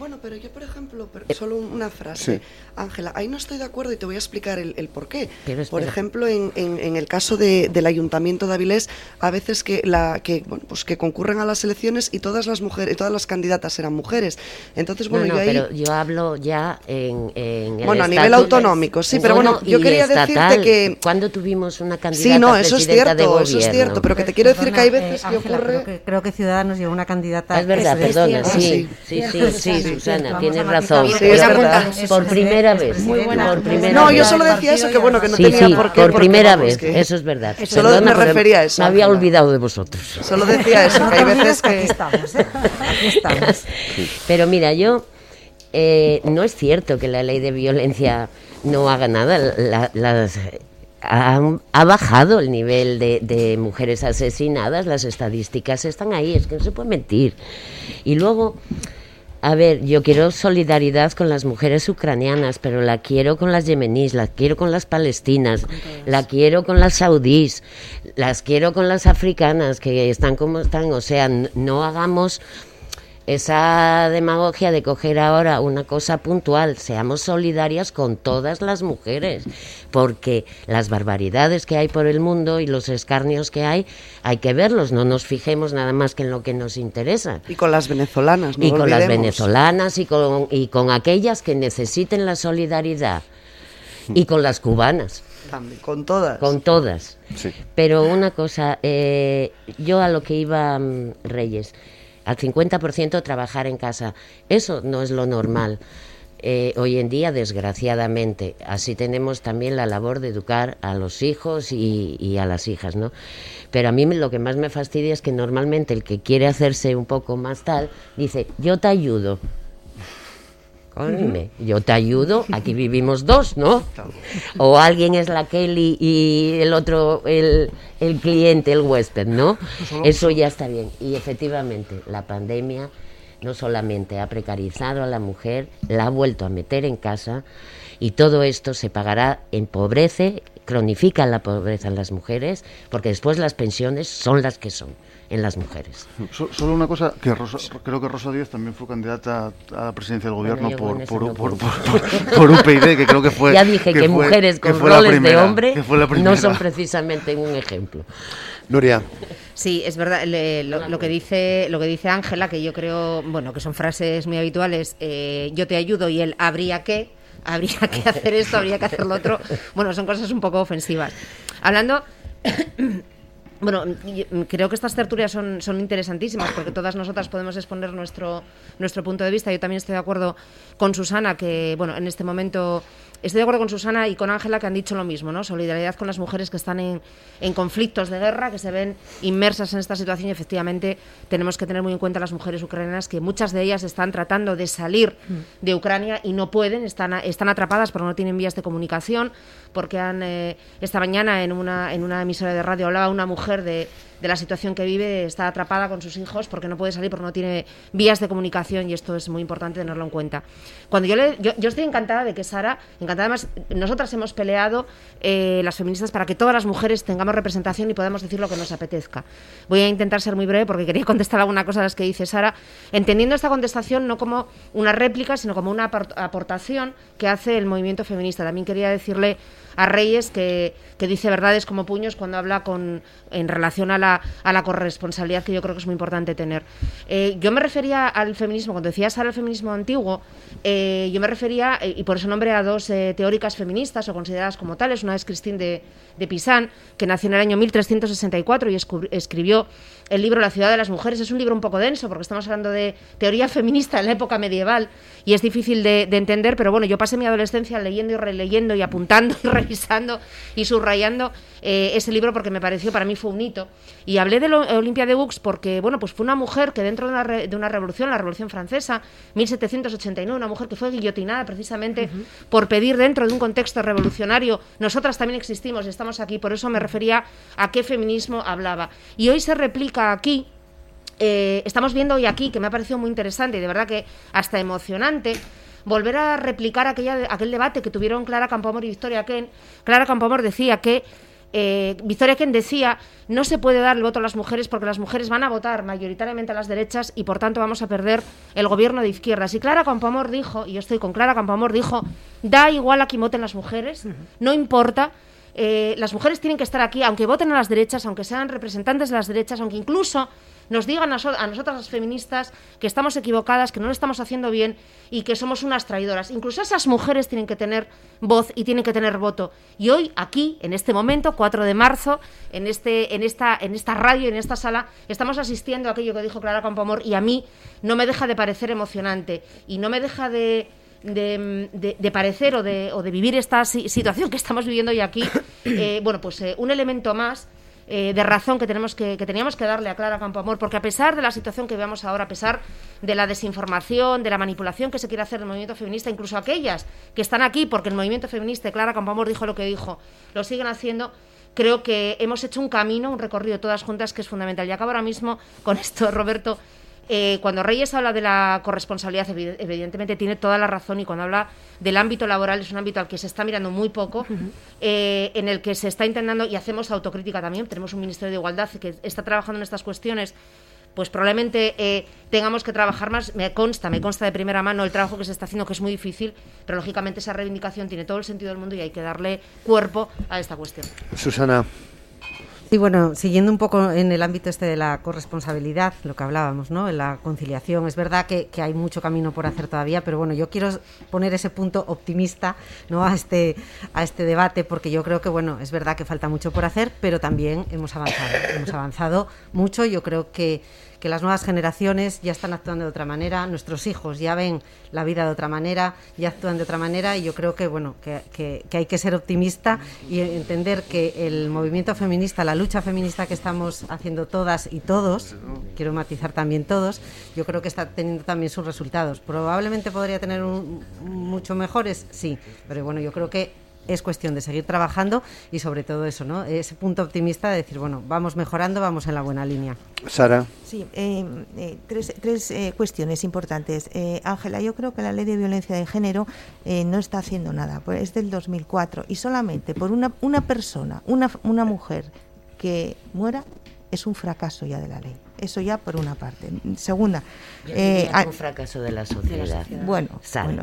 Bueno, pero yo, por ejemplo, solo una frase. Ángela, ahí no estoy de acuerdo y te voy a explicar el, por qué. Por ejemplo, en, en, el caso del Ayuntamiento de Avilés, a veces que, la, que, bueno, pues que concurren a las elecciones y todas las mujeres, todas las candidatas eran mujeres. Entonces, bueno, yo ahí... pero yo hablo ya en, en Bueno, a nivel autonómico, sí, pero bueno, yo quería decirte que... ¿Cuándo tuvimos una candidata Sí, no, eso es cierto, eso es cierto, pero que te quiero decir que hay veces que ocurre... Creo que, Ciudadanos lleva una candidata... Es verdad, perdona, sí, sí, sí, Susana, tienes razón. por primera vez. No, yo solo decía eso, que bueno, que no tenía por qué. Por primera vez, eso es verdad. Solo me refería a eso. Me había olvidado de vosotros. Solo decía eso, que hay veces que... Aquí estamos, ¿eh? Aquí estamos. Pero mira, yo... Eh, no es cierto que la ley de violencia no haga nada. las, ha, bajado el nivel de, de, mujeres asesinadas, las estadísticas están ahí, es que no se puede mentir. Y luego, a ver, yo quiero solidaridad con las mujeres ucranianas, pero la quiero con las yemeníes, la quiero con las palestinas, la quiero con las saudíes, las quiero con las africanas que están como están. O sea, no hagamos esa demagogia de coger ahora una cosa puntual, seamos solidarias con todas las mujeres, porque las barbaridades que hay por el mundo y los escarnios que hay, hay que verlos, no nos fijemos nada más que en lo que nos interesa. Y con las venezolanas, no Y con las venezolanas y con, y con aquellas que necesiten la solidaridad. Y con las cubanas. También, con todas. Con todas. Pero una cosa, eh, yo a lo que iba mm, Reyes, al 50% trabajar en casa. Eso no es lo normal. Eh, hoy en día, desgraciadamente, así tenemos también la labor de educar a los hijos y, a las hijas, ¿no? Pero a mí lo que más me fastidia es que normalmente el que quiere hacerse un poco más tal dice, yo te ayudo, yo te ayudo, aquí vivimos dos, ¿no? O alguien es la Kelly y el otro el, el cliente, el huésped, ¿no? Eso ya está bien. Y efectivamente, la pandemia no solamente ha precarizado a la mujer, la ha vuelto a meter en casa y todo esto se pagará, empobrece, cronifica la pobreza en las mujeres, porque después las pensiones son las que son en las mujeres. solo una cosa, que creo que Rosa Díaz también fue candidata a la presidencia del gobierno por, por, por, por, UPyD, que creo que fue... Ya dije que, mujeres con roles de hombre no son precisamente un ejemplo. Nuria. Sí, es verdad. lo, que dice lo que dice Ángela, que yo creo, bueno, que son frases muy habituales. Eh, yo te ayudo y él habría que, habría que hacer esto, habría que hacer lo otro. Bueno, son cosas un poco ofensivas. Hablando bueno, creo que estas tertulias son, son interesantísimas porque todas nosotras podemos exponer nuestro, nuestro punto de vista. Yo también estoy de acuerdo con Susana que, bueno, en este momento Estoy de acuerdo con Susana y con Ángela que han dicho lo mismo, ¿no? Solidaridad con las mujeres que están en, en, conflictos de guerra, que se ven inmersas en esta situación y efectivamente tenemos que tener muy en cuenta las mujeres ucranianas que muchas de ellas están tratando de salir mm. de Ucrania y no pueden, están, están atrapadas porque no tienen vías de comunicación, porque han, eh, esta mañana en una, en una emisora de radio hablaba una mujer de de la situación que vive, está atrapada con sus hijos porque no puede salir, porque no tiene vías de comunicación y esto es muy importante tenerlo en cuenta. Cuando yo, le, yo, estoy encantada de que Sara, encantada además, nosotras hemos peleado, eh, las feministas, para que todas las mujeres tengamos representación y podamos decir lo que nos apetezca. Voy a intentar ser muy breve porque quería contestar alguna cosa de las que dice Sara, entendiendo esta contestación no como una réplica, sino como una aportación que hace el movimiento feminista. También quería decirle a Reyes, que, dice verdades como puños cuando habla con, en relación a la, a la corresponsabilidad que yo creo que es muy importante tener. Eh, yo me refería al feminismo, cuando decías al feminismo antiguo, eh, yo me refería, eh, y por eso nombré a dos teóricas feministas o consideradas como tales, una es Christine de, de Pisán, que nació en el año 1364 y escribió el libro La ciudad de las mujeres. Es un libro un poco denso porque estamos hablando de teoría feminista en la época medieval y es difícil de, entender, pero bueno, yo pasé mi adolescencia leyendo y releyendo y apuntando y revisando y subrayando eh, ese libro porque me pareció, para mí fue un hito. Y hablé de Olimpia de Bux porque, bueno, pues fue una mujer que dentro de una, de una revolución, la Revolución Francesa, 1789, una mujer que fue guillotinada precisamente por pedir dentro de un contexto revolucionario, nosotras también existimos y estamos aquí, por eso me refería a qué feminismo hablaba. Y hoy se replica aquí eh, estamos viendo hoy aquí, que me ha parecido muy interesante y de verdad que hasta emocionante, volver a replicar aquella, aquel debate que tuvieron Clara Campoamor y Victoria Ken. Clara Campoamor decía que eh, Victoria Ken decía, no se puede dar el voto a las mujeres porque las mujeres van a votar mayoritariamente a las derechas y por tanto vamos a perder el gobierno de izquierdas. Y Clara Campoamor dijo, y yo estoy con Clara Campoamor, dijo, da igual a quién voten las mujeres, no importa, eh, las mujeres tienen que estar aquí, aunque voten a las derechas, aunque sean representantes de las derechas, aunque incluso nos digan a, nosotras las feministas que estamos equivocadas, que no lo estamos haciendo bien y que somos unas traidoras. Incluso esas mujeres tienen que tener voz y tienen que tener voto. Y hoy, aquí, en este momento, 4 de marzo, en, este, en, esta, en esta radio, en esta sala, estamos asistiendo a aquello que dijo Clara Campomor y a mí no me deja de parecer emocionante y no me deja de... De, parecer o de, o de, vivir esta situación que estamos viviendo hoy aquí, eh, bueno, pues eh, un elemento más eh, de razón que, tenemos que, que, teníamos que darle a Clara Campoamor, porque a pesar de la situación que vemos ahora, a pesar de la desinformación, de la manipulación que se quiere hacer del movimiento feminista, incluso aquellas que están aquí porque el movimiento feminista Clara Campoamor dijo lo que dijo, lo siguen haciendo, creo que hemos hecho un camino, un recorrido todas juntas que es fundamental. Y acabo ahora mismo con esto, Roberto. Eh, cuando Reyes habla de la corresponsabilidad, evidentemente tiene toda la razón y cuando habla del ámbito laboral es un ámbito al que se está mirando muy poco, eh, en el que se está intentando, y hacemos autocrítica también, tenemos un Ministerio de Igualdad que está trabajando en estas cuestiones, pues probablemente eh, tengamos que trabajar más. Me consta, me consta de primera mano el trabajo que se está haciendo, que es muy difícil, pero lógicamente esa reivindicación tiene todo el sentido del mundo y hay que darle cuerpo a esta cuestión. Susana. Y bueno, siguiendo un poco en el ámbito este de la corresponsabilidad, lo que hablábamos, ¿no? En la conciliación, es verdad que, hay mucho camino por hacer todavía, pero bueno, yo quiero poner ese punto optimista, ¿no? A este, a este debate, porque yo creo que, bueno, es verdad que falta mucho por hacer, pero también hemos avanzado, hemos avanzado mucho. Yo creo que que las nuevas generaciones ya están actuando de otra manera, nuestros hijos ya ven la vida de otra manera, ya actúan de otra manera y yo creo que bueno que, hay que ser optimista y entender que el movimiento feminista, la lucha feminista que estamos haciendo todas y todos, quiero matizar también todos, yo creo que está teniendo también sus resultados. Probablemente podría tener mucho mejores, sí, pero bueno, yo creo que es cuestión de seguir trabajando y sobre todo eso, ¿no? Ese punto optimista de decir, bueno, vamos mejorando, vamos en la buena línea. Sara. Sí, eh, eh, tres, tres eh, cuestiones importantes. Ángela, yo creo que la ley de violencia de género no está haciendo nada, pues es del 2004 y solamente por una, una persona, una, una mujer que muera, es un fracaso ya de la ley. Eso ya por una parte. Segunda, eh, un fracaso de la sociedad. Bueno,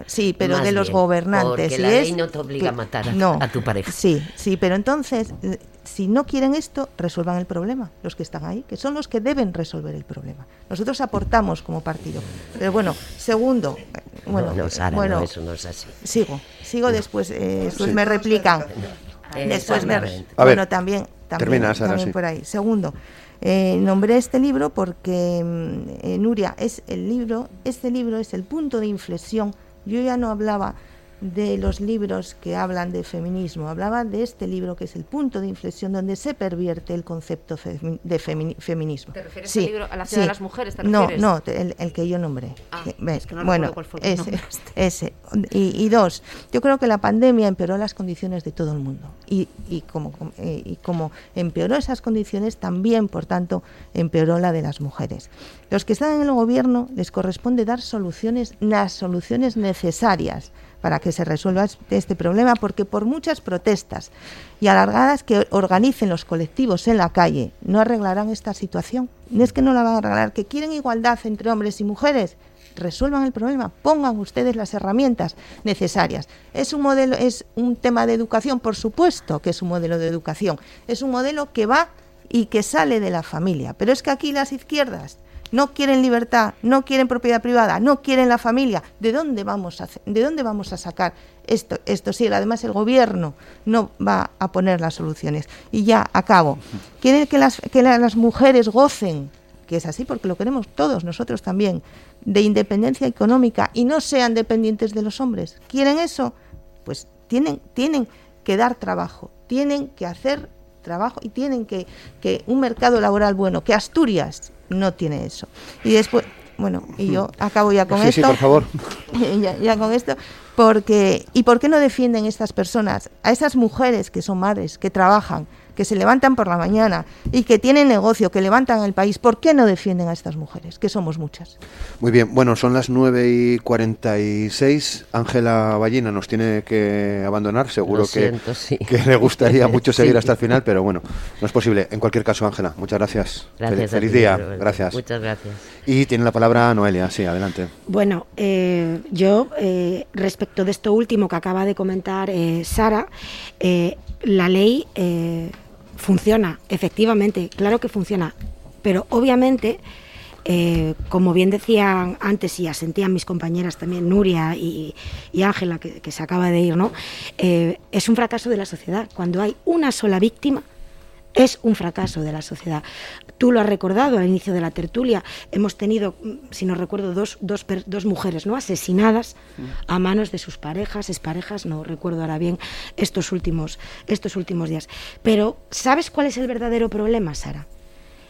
sí, pero de los gobernantes. Porque la ley no te obliga a matar a, tu pareja. Sí, sí, pero entonces, eh, si no quieren esto, resuelvan el problema, los que están ahí, que son los que deben resolver el problema. Nosotros aportamos como partido. Pero bueno, segundo, eh, bueno, bueno eso no es así. Sigo, sigo después, después me replican. Después me, bueno, también, también, también por ahí. Segundo, eh, nombré este libro porque, mm, eh, Nuria, es el libro, este libro es el punto de inflexión. Yo ya no hablaba de los libros que hablan de feminismo, hablaba de este libro que es el punto de inflexión donde se pervierte el concepto de feminismo. ¿Te refieres al libro, a la ciudad de las mujeres? no, no, el, que yo nombré. Ah, es que no bueno, cuál fue ese, ese. Y, dos, yo creo que la pandemia empeoró las condiciones de todo el mundo y, y, como, eh, y como empeoró esas condiciones, también, por tanto, empeoró la de las mujeres. Los que están en el gobierno les corresponde dar soluciones, las soluciones necesarias para que se resuelva este problema, porque por muchas protestas y alargadas que organicen los colectivos en la calle, no arreglarán esta situación. No es que no la van a arreglar, que quieren igualdad entre hombres y mujeres, resuelvan el problema, pongan ustedes las herramientas necesarias. Es un modelo, es un tema de educación, por supuesto que es un modelo de educación, es un modelo que va y que sale de la familia, pero es que aquí las izquierdas no quieren libertad, no quieren propiedad privada, no quieren la familia. ¿De dónde vamos a, de dónde vamos a sacar esto? Esto sí, además el gobierno no va a poner las soluciones. Y ya acabo. Quieren que las, que las mujeres gocen, que es así porque lo queremos todos, nosotros también, de independencia económica y no sean dependientes de los hombres. ¿Quieren eso? Pues tienen, tienen que dar trabajo, tienen que hacer trabajo y tienen que, que un mercado laboral bueno, que Asturias no tiene eso. Y después, bueno, y yo acabo ya con esto. Sí, por favor. ya, con esto, porque ¿y por qué no defienden estas personas, a esas mujeres que son madres, que trabajan, que se levantan por la mañana y que tienen negocio, que levantan el país, ¿por qué no defienden a estas mujeres? Que somos muchas. Muy bien, bueno, son las 9 y 46. Ángela Ballina nos tiene que abandonar. Seguro que, que, le gustaría mucho seguir hasta el final, pero bueno, no es posible. En cualquier caso, Ángela, muchas gracias. gracias feliz, día. Gracias. Muchas gracias. Y tiene la palabra Noelia. Sí, adelante. Bueno, eh, yo, eh, respecto de esto último que acaba de comentar eh, Sara, la ley funciona, efectivamente, claro que funciona, pero obviamente, como bien decían antes y asentían mis compañeras también, Nuria y Ángela, que, que, se acaba de ir, ¿no? es un fracaso de la sociedad. Cuando hay una sola víctima, es un fracaso de la sociedad. Tú lo has recordado al inicio de la tertulia. Hemos tenido, si no recuerdo, dos, dos, dos mujeres ¿no? asesinadas a manos de sus parejas, parejas, no recuerdo ahora bien estos últimos, estos últimos días. Pero, ¿sabes cuál es el verdadero problema, Sara?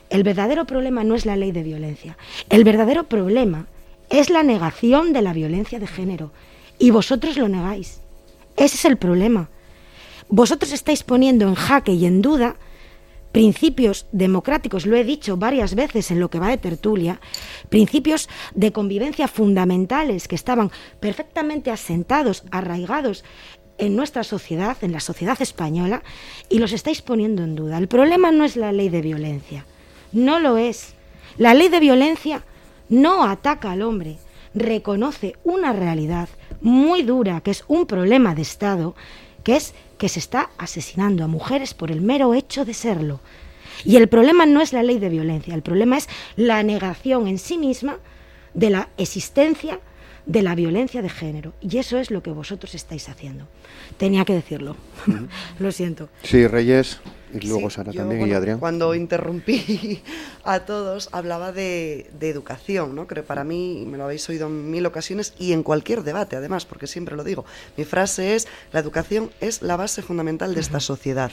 El verdadero problema no es la ley de violencia. El verdadero problema es la negación de la violencia de género. Y vosotros lo negáis. Ese es el problema. Vosotros estáis poniendo en jaque y en duda principios democráticos, lo he dicho varias veces en lo que va de tertulia, principios de convivencia fundamentales que estaban perfectamente asentados, arraigados en nuestra sociedad, en la sociedad española, y los estáis poniendo en duda. El problema no es la ley de violencia, no lo es. La ley de violencia no ataca al hombre, reconoce una realidad muy dura, que es un problema de Estado, que es que se está asesinando a mujeres por el mero hecho de serlo. Y el problema no es la ley de violencia, el problema es la negación en sí misma de la existencia de la violencia de género. Y eso es lo que vosotros estáis haciendo. Tenía que decirlo. lo siento. Sí, Reyes. Y luego Sara también y Adrián. Cuando interrumpí a todos, hablaba de, educación, ¿no? Creo para mí, me lo habéis oído en mil ocasiones y en cualquier debate, además, porque siempre lo digo. Mi frase es: la educación es la base fundamental de esta sociedad.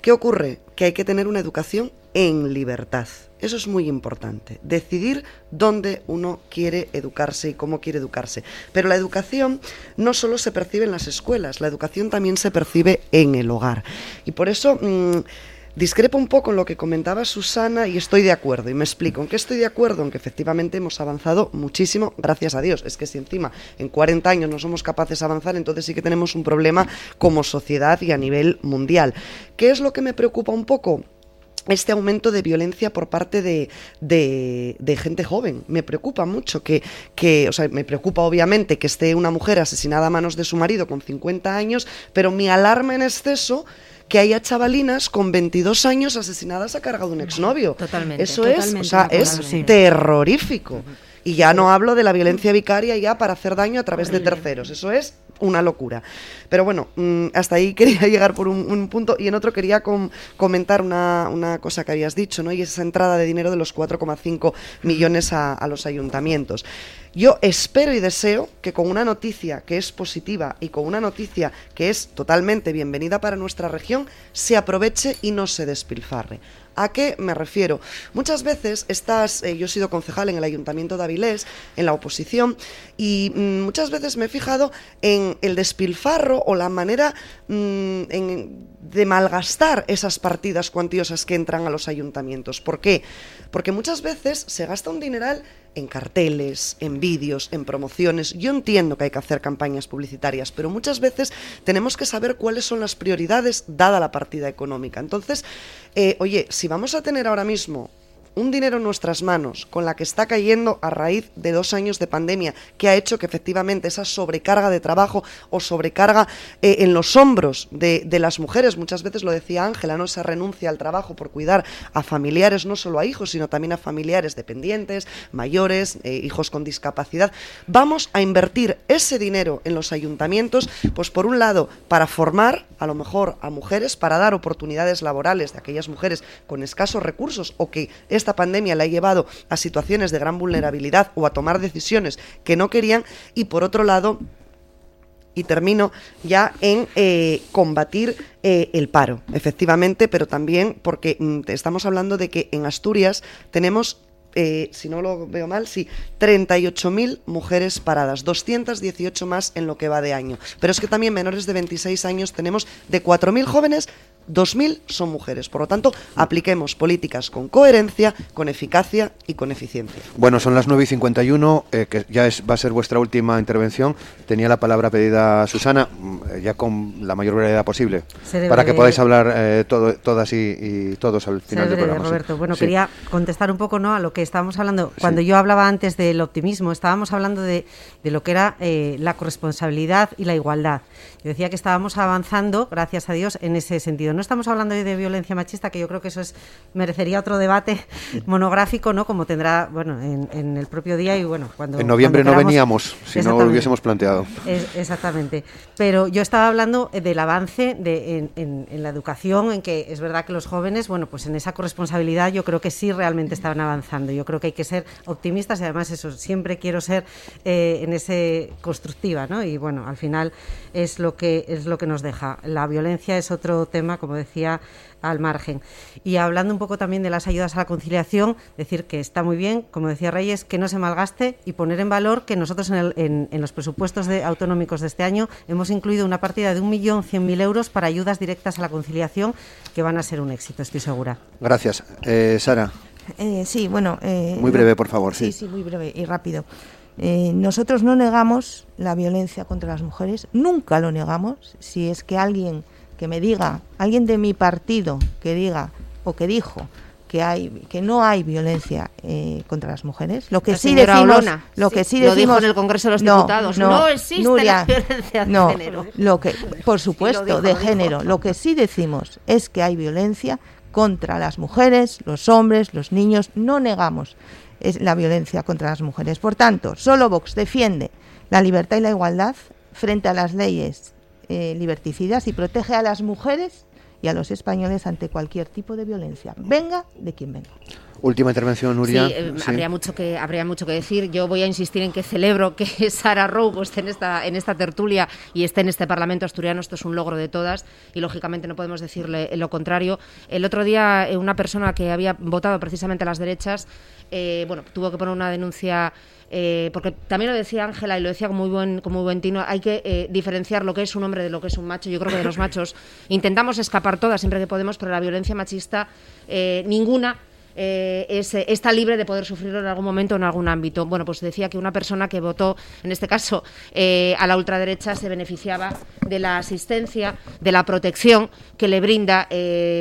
¿Qué ocurre? Que hay que tener una educación en libertad. Eso es muy importante, decidir dónde uno quiere educarse y cómo quiere educarse. Pero la educación no solo se percibe en las escuelas, la educación también se percibe en el hogar. Y por eso... Mm, discrepo un poco en lo que comentaba Susana y estoy de acuerdo. Y me explico. ¿En qué estoy de acuerdo? En que efectivamente hemos avanzado muchísimo, gracias a Dios. Es que si encima en 40 años no somos capaces de avanzar, entonces sí que tenemos un problema como sociedad y a nivel mundial. ¿Qué es lo que me preocupa un poco? Este aumento de violencia por parte de, de, gente joven. Me preocupa mucho que, que, o sea, me preocupa obviamente que esté una mujer asesinada a manos de su marido con 50 años, pero me alarma en exceso que haya chavalinas con 22 años asesinadas a cargo de un exnovio. Totalmente. Eso es, o sea, es terrorífico. Y ya no hablo de la violencia vicaria ya para hacer daño a través de terceros. Eso es una locura. Pero bueno, mm, hasta ahí quería llegar por un, punto y en otro quería comentar una, una, cosa que habías dicho, ¿no? Y esa entrada de dinero de los 4,5 millones a, a los ayuntamientos. Yo espero y deseo que con una noticia que es positiva y con una noticia que es totalmente bienvenida para nuestra región, se aproveche y no se despilfarre. ¿A qué me refiero? Muchas veces estás, eh, yo he sido concejal en el Ayuntamiento de Avilés, en la oposición, y mm, muchas veces me he fijado en el despilfarro o la manera mm, de malgastar esas partidas cuantiosas que entran a los ayuntamientos. ¿Por qué? Porque muchas veces se gasta un dineral en carteles, en vídeos, en promociones. Yo entiendo que hay que hacer campañas publicitarias, pero muchas veces tenemos que saber cuáles son las prioridades dada la partida económica. Entonces, eh, oye, si vamos a tener ahora mismo un dinero en nuestras manos con la que está cayendo a raíz de dos años de pandemia, que ha hecho que efectivamente esa sobrecarga de trabajo o sobrecarga eh, en los hombros de, las mujeres, muchas veces lo decía Ángela, no se renuncia al trabajo por cuidar a familiares, no solo a hijos, sino también a familiares dependientes, mayores, eh, hijos con discapacidad. Vamos a invertir ese dinero en los ayuntamientos, pues por un lado, para formar a lo mejor a mujeres, para dar oportunidades laborales de aquellas mujeres con escasos recursos o que esta esta pandemia la ha llevado a situaciones de gran vulnerabilidad o a tomar decisiones que no querían y por otro lado y termino ya en eh, combatir eh, el paro, efectivamente, pero también porque mm, estamos hablando de que en Asturias tenemos eh, si no lo veo mal, sí, 38.000 mujeres paradas, 218 más en lo que va de año. Pero es que también menores de 26 años tenemos de 4.000 jóvenes 2.000 son mujeres. Por lo tanto, apliquemos políticas con coherencia, con eficacia y con eficiencia. Bueno, son las 9 y 51, eh, que ya es, va a ser vuestra última intervención. Tenía la palabra pedida Susana, mm, eh, ya con la mayor brevedad posible, para que podáis hablar eh, todo, todas y, todos al final del programa. Roberto. Bueno, quería contestar un poco ¿no? a lo que estábamos hablando. Cuando yo hablaba antes del optimismo, estábamos hablando de, de lo que era la corresponsabilidad y la igualdad. Yo decía que estábamos avanzando, gracias a Dios, en ese sentido. No estamos hablando hoy de violencia machista, que yo creo que eso es merecería otro debate monográfico, ¿no? Como tendrá, bueno, en, el propio día y bueno, cuando... En noviembre no veníamos, si no lo hubiésemos planteado. exactamente. Pero yo estaba hablando del avance de, en, la educación, en que es verdad que los jóvenes, bueno, pues en esa corresponsabilidad yo creo que sí realmente estaban avanzando. Yo creo que hay que ser optimistas y además eso, siempre quiero ser eh, en ese constructiva, ¿no? Y bueno, al final es lo que es lo que nos deja. La violencia es otro tema, como decía, al margen. Y hablando un poco también de las ayudas a la conciliación, decir que está muy bien, como decía Reyes, que no se malgaste y poner en valor que nosotros en, los presupuestos de, autonómicos de este año hemos incluido una partida de 1.100.000 euros para ayudas directas a la conciliación que van a ser un éxito, estoy segura. Gracias. Eh, Sara. Eh, sí, bueno. Eh, muy breve, por favor. Sí, sí, muy breve y rápido. Eh, nosotros no negamos la violencia contra las mujeres, nunca lo negamos. Si es que alguien que me diga, alguien de mi partido que diga o que dijo que hay que no hay violencia eh, contra las mujeres. Lo que sí decimos lo que sí, decimos dijo en el Congreso de los Diputados. no, existe la violencia de género. lo que por supuesto de género. Lo que sí decimos es que hay violencia contra las mujeres los hombres los niños. No negamos es la violencia contra las mujeres. Por tanto, solo Vox defiende la libertad y la igualdad frente a las leyes eh, liberticidas y protege a las mujeres y a los españoles ante cualquier tipo de violencia, venga de quien venga. Última intervención, Nuria. Eh, sí, Habría, mucho que, habría mucho que decir. Yo voy a insistir en que celebro que Sara Rowe esté en esta, en esta tertulia y esté en este Parlamento asturiano. Esto es un logro de todas y, lógicamente, no podemos decirle lo contrario. El otro día, eh, una persona que había votado precisamente a las derechas, eh, bueno, tuvo que poner una denuncia porque también lo decía Ángela y lo decía con muy buen, con muy buen tino, hay que diferenciar lo que es un hombre de lo que es un macho. Yo creo que de los machos intentamos escapar todas siempre que podemos, pero la violencia machista ninguna eh, eh, está libre de poder sufrirlo en algún momento en algún ámbito. Bueno, pues decía que una persona que votó, en este caso, eh, a la ultraderecha, se beneficiaba de la asistencia, de la protección que le brinda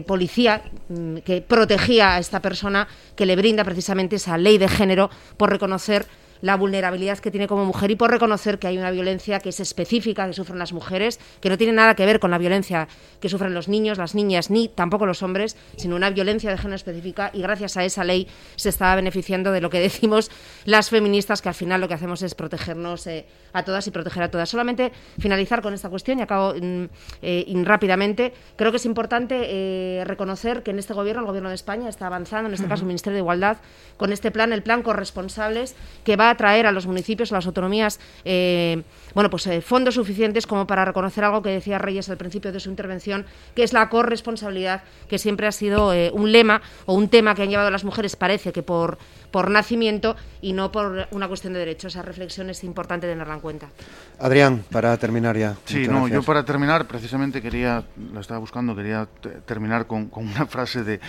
policía, mm, que protegía a esta persona, que le brinda precisamente esa ley de género por reconocer la vulnerabilidad que tiene como mujer y por reconocer que hay una violencia que es específica que sufren las mujeres, que no tiene nada que ver con la violencia que sufren los niños, las niñas, ni tampoco los hombres, sino una violencia de género específica y gracias a esa ley se está beneficiando de lo que decimos las feministas, que al final lo que hacemos es protegernos eh, a todas y proteger a todas. Solamente finalizar con esta cuestión y acabo mm, eh, rápidamente. Creo que es importante eh, reconocer que en este gobierno, el gobierno de España, está avanzando, en este caso el Ministerio de Igualdad, con este plan, el plan corresponsables, que va a traer a los municipios, a las autonomías, eh, bueno, pues eh, fondos suficientes como para reconocer algo que decía Reyes al principio de su intervención, que es la corresponsabilidad, que siempre ha sido eh, un lema o un tema que han llevado las mujeres, parece que por, por nacimiento y no por una cuestión de derecho. Esa reflexión es importante tenerla en cuenta. Adrián, para terminar ya. Sí, no, yo para terminar precisamente quería, lo estaba buscando, quería terminar con, una frase de,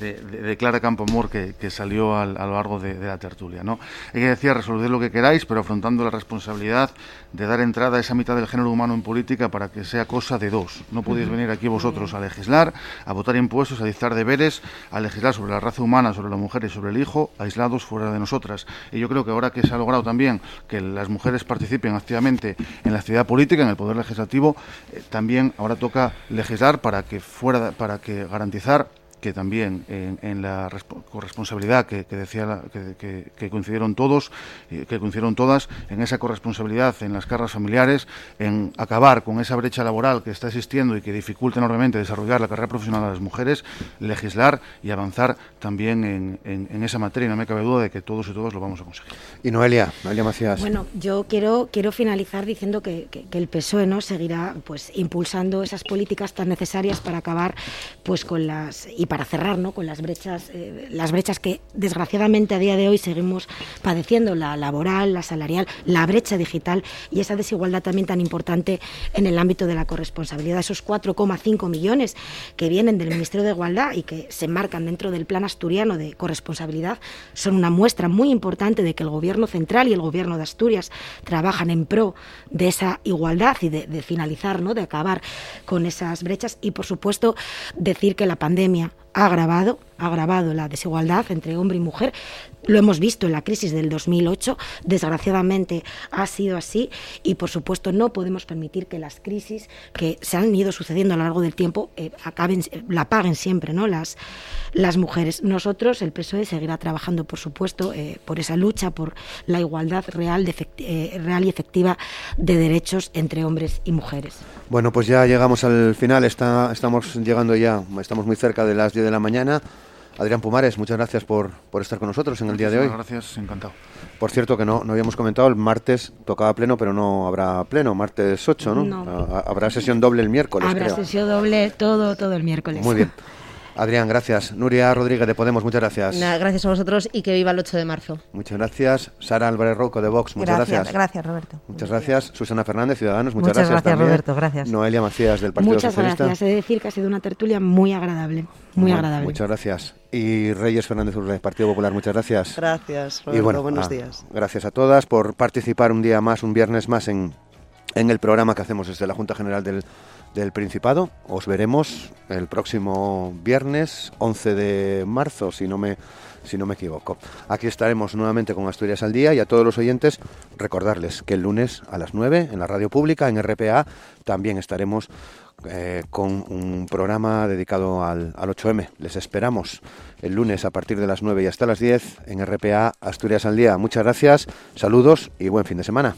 de, Clara Campoamor que, que salió a lo largo de, la tertulia. ¿no? Ella decía, resolver lo que queráis, pero afrontando la responsabilidad de dar entrada a esa mitad del género humano en política para que sea cosa de dos. No podéis venir aquí vosotros a legislar, a votar impuestos, a dictar deberes, a legislar sobre la raza humana, sobre la mujer y sobre el hijo, aislados fuera de nosotras. Y yo creo que ahora que se ha logrado también que las mujeres participen activamente en la actividad política, en el poder legislativo, eh, también ahora toca legislar para que fuera para que garantizar que también en, la corresponsabilidad que, decía que, coincidieron todos que coincidieron todas en esa corresponsabilidad en las cargas familiares en acabar con esa brecha laboral que está existiendo y que dificulta enormemente desarrollar la carrera profesional de las mujeres legislar y avanzar también en, esa materia. Y no me cabe duda de que todos y todas lo vamos a conseguir. Y Noelia Noelia Macías. Bueno yo quiero quiero finalizar diciendo que, el PSOE no seguirá pues impulsando esas políticas tan necesarias para acabar pues con las y para cerrar ¿no? con las brechas, eh, las brechas que desgraciadamente a día de hoy seguimos padeciendo, la laboral, la salarial, la brecha digital y esa desigualdad también tan importante en el ámbito de la corresponsabilidad. Esos 4,5 millones que vienen del Ministerio de Igualdad y que se marcan dentro del plan asturiano de corresponsabilidad son una muestra muy importante de que el Gobierno central y el Gobierno de Asturias trabajan en pro de esa igualdad y de, de finalizar, ¿no? de acabar con esas brechas y, por supuesto, decir que la pandemia ha agravado, ha agravado la desigualdad entre hombre y mujer. Lo hemos visto en la crisis del 2008, desgraciadamente ha sido así y por supuesto no podemos permitir que las crisis que se han ido sucediendo a lo largo del tiempo eh, acaben, la paguen siempre ¿no? las, las mujeres. Nosotros, el PSOE, seguirá trabajando por supuesto eh, por esa lucha, por la igualdad real, de eh, real y efectiva de derechos entre hombres y mujeres. Bueno, pues ya llegamos al final, está, estamos llegando ya, estamos muy cerca de las 10 de la mañana. Adrián Pumares, muchas gracias por, por estar con nosotros en el día de hoy. Gracias, encantado. Por cierto, que no, no habíamos comentado, el martes tocaba pleno, pero no habrá pleno, martes 8, ¿no? No. Habrá sesión doble el miércoles, Habrá creo. sesión doble todo, todo el miércoles. Muy bien. Adrián, gracias. Nuria Rodríguez de Podemos, muchas gracias. Nada, gracias a vosotros y que viva el 8 de marzo. Muchas gracias. Sara Álvarez Roco de Vox, muchas gracias, gracias. gracias, Roberto. Muchas gracias. Susana Fernández, Ciudadanos, muchas, Muchas gracias, también. Roberto, gracias. Noelia Macías del Partido Muchas Socialista. gracias. He de decir que ha sido una tertulia muy agradable, muy Bueno, agradable. Muchas gracias. Y Reyes Fernández Urre, Partido Popular, muchas gracias. Gracias, Y Roberto. bueno, buenos ah, días. Gracias a todas por participar un día más, un viernes más en, en el programa que hacemos desde la Junta General del, del Principado. Os veremos el próximo viernes 11 de marzo, si no me si no me equivoco. Aquí estaremos nuevamente con Asturias al Día y a todos los oyentes recordarles que el lunes a las 9 en la radio pública, en RPA, también estaremos eh, con un programa dedicado al, al 8M. Les esperamos el lunes a partir de las 9 y hasta las 10 en RPA Asturias al Día. Muchas gracias, saludos y buen fin de semana.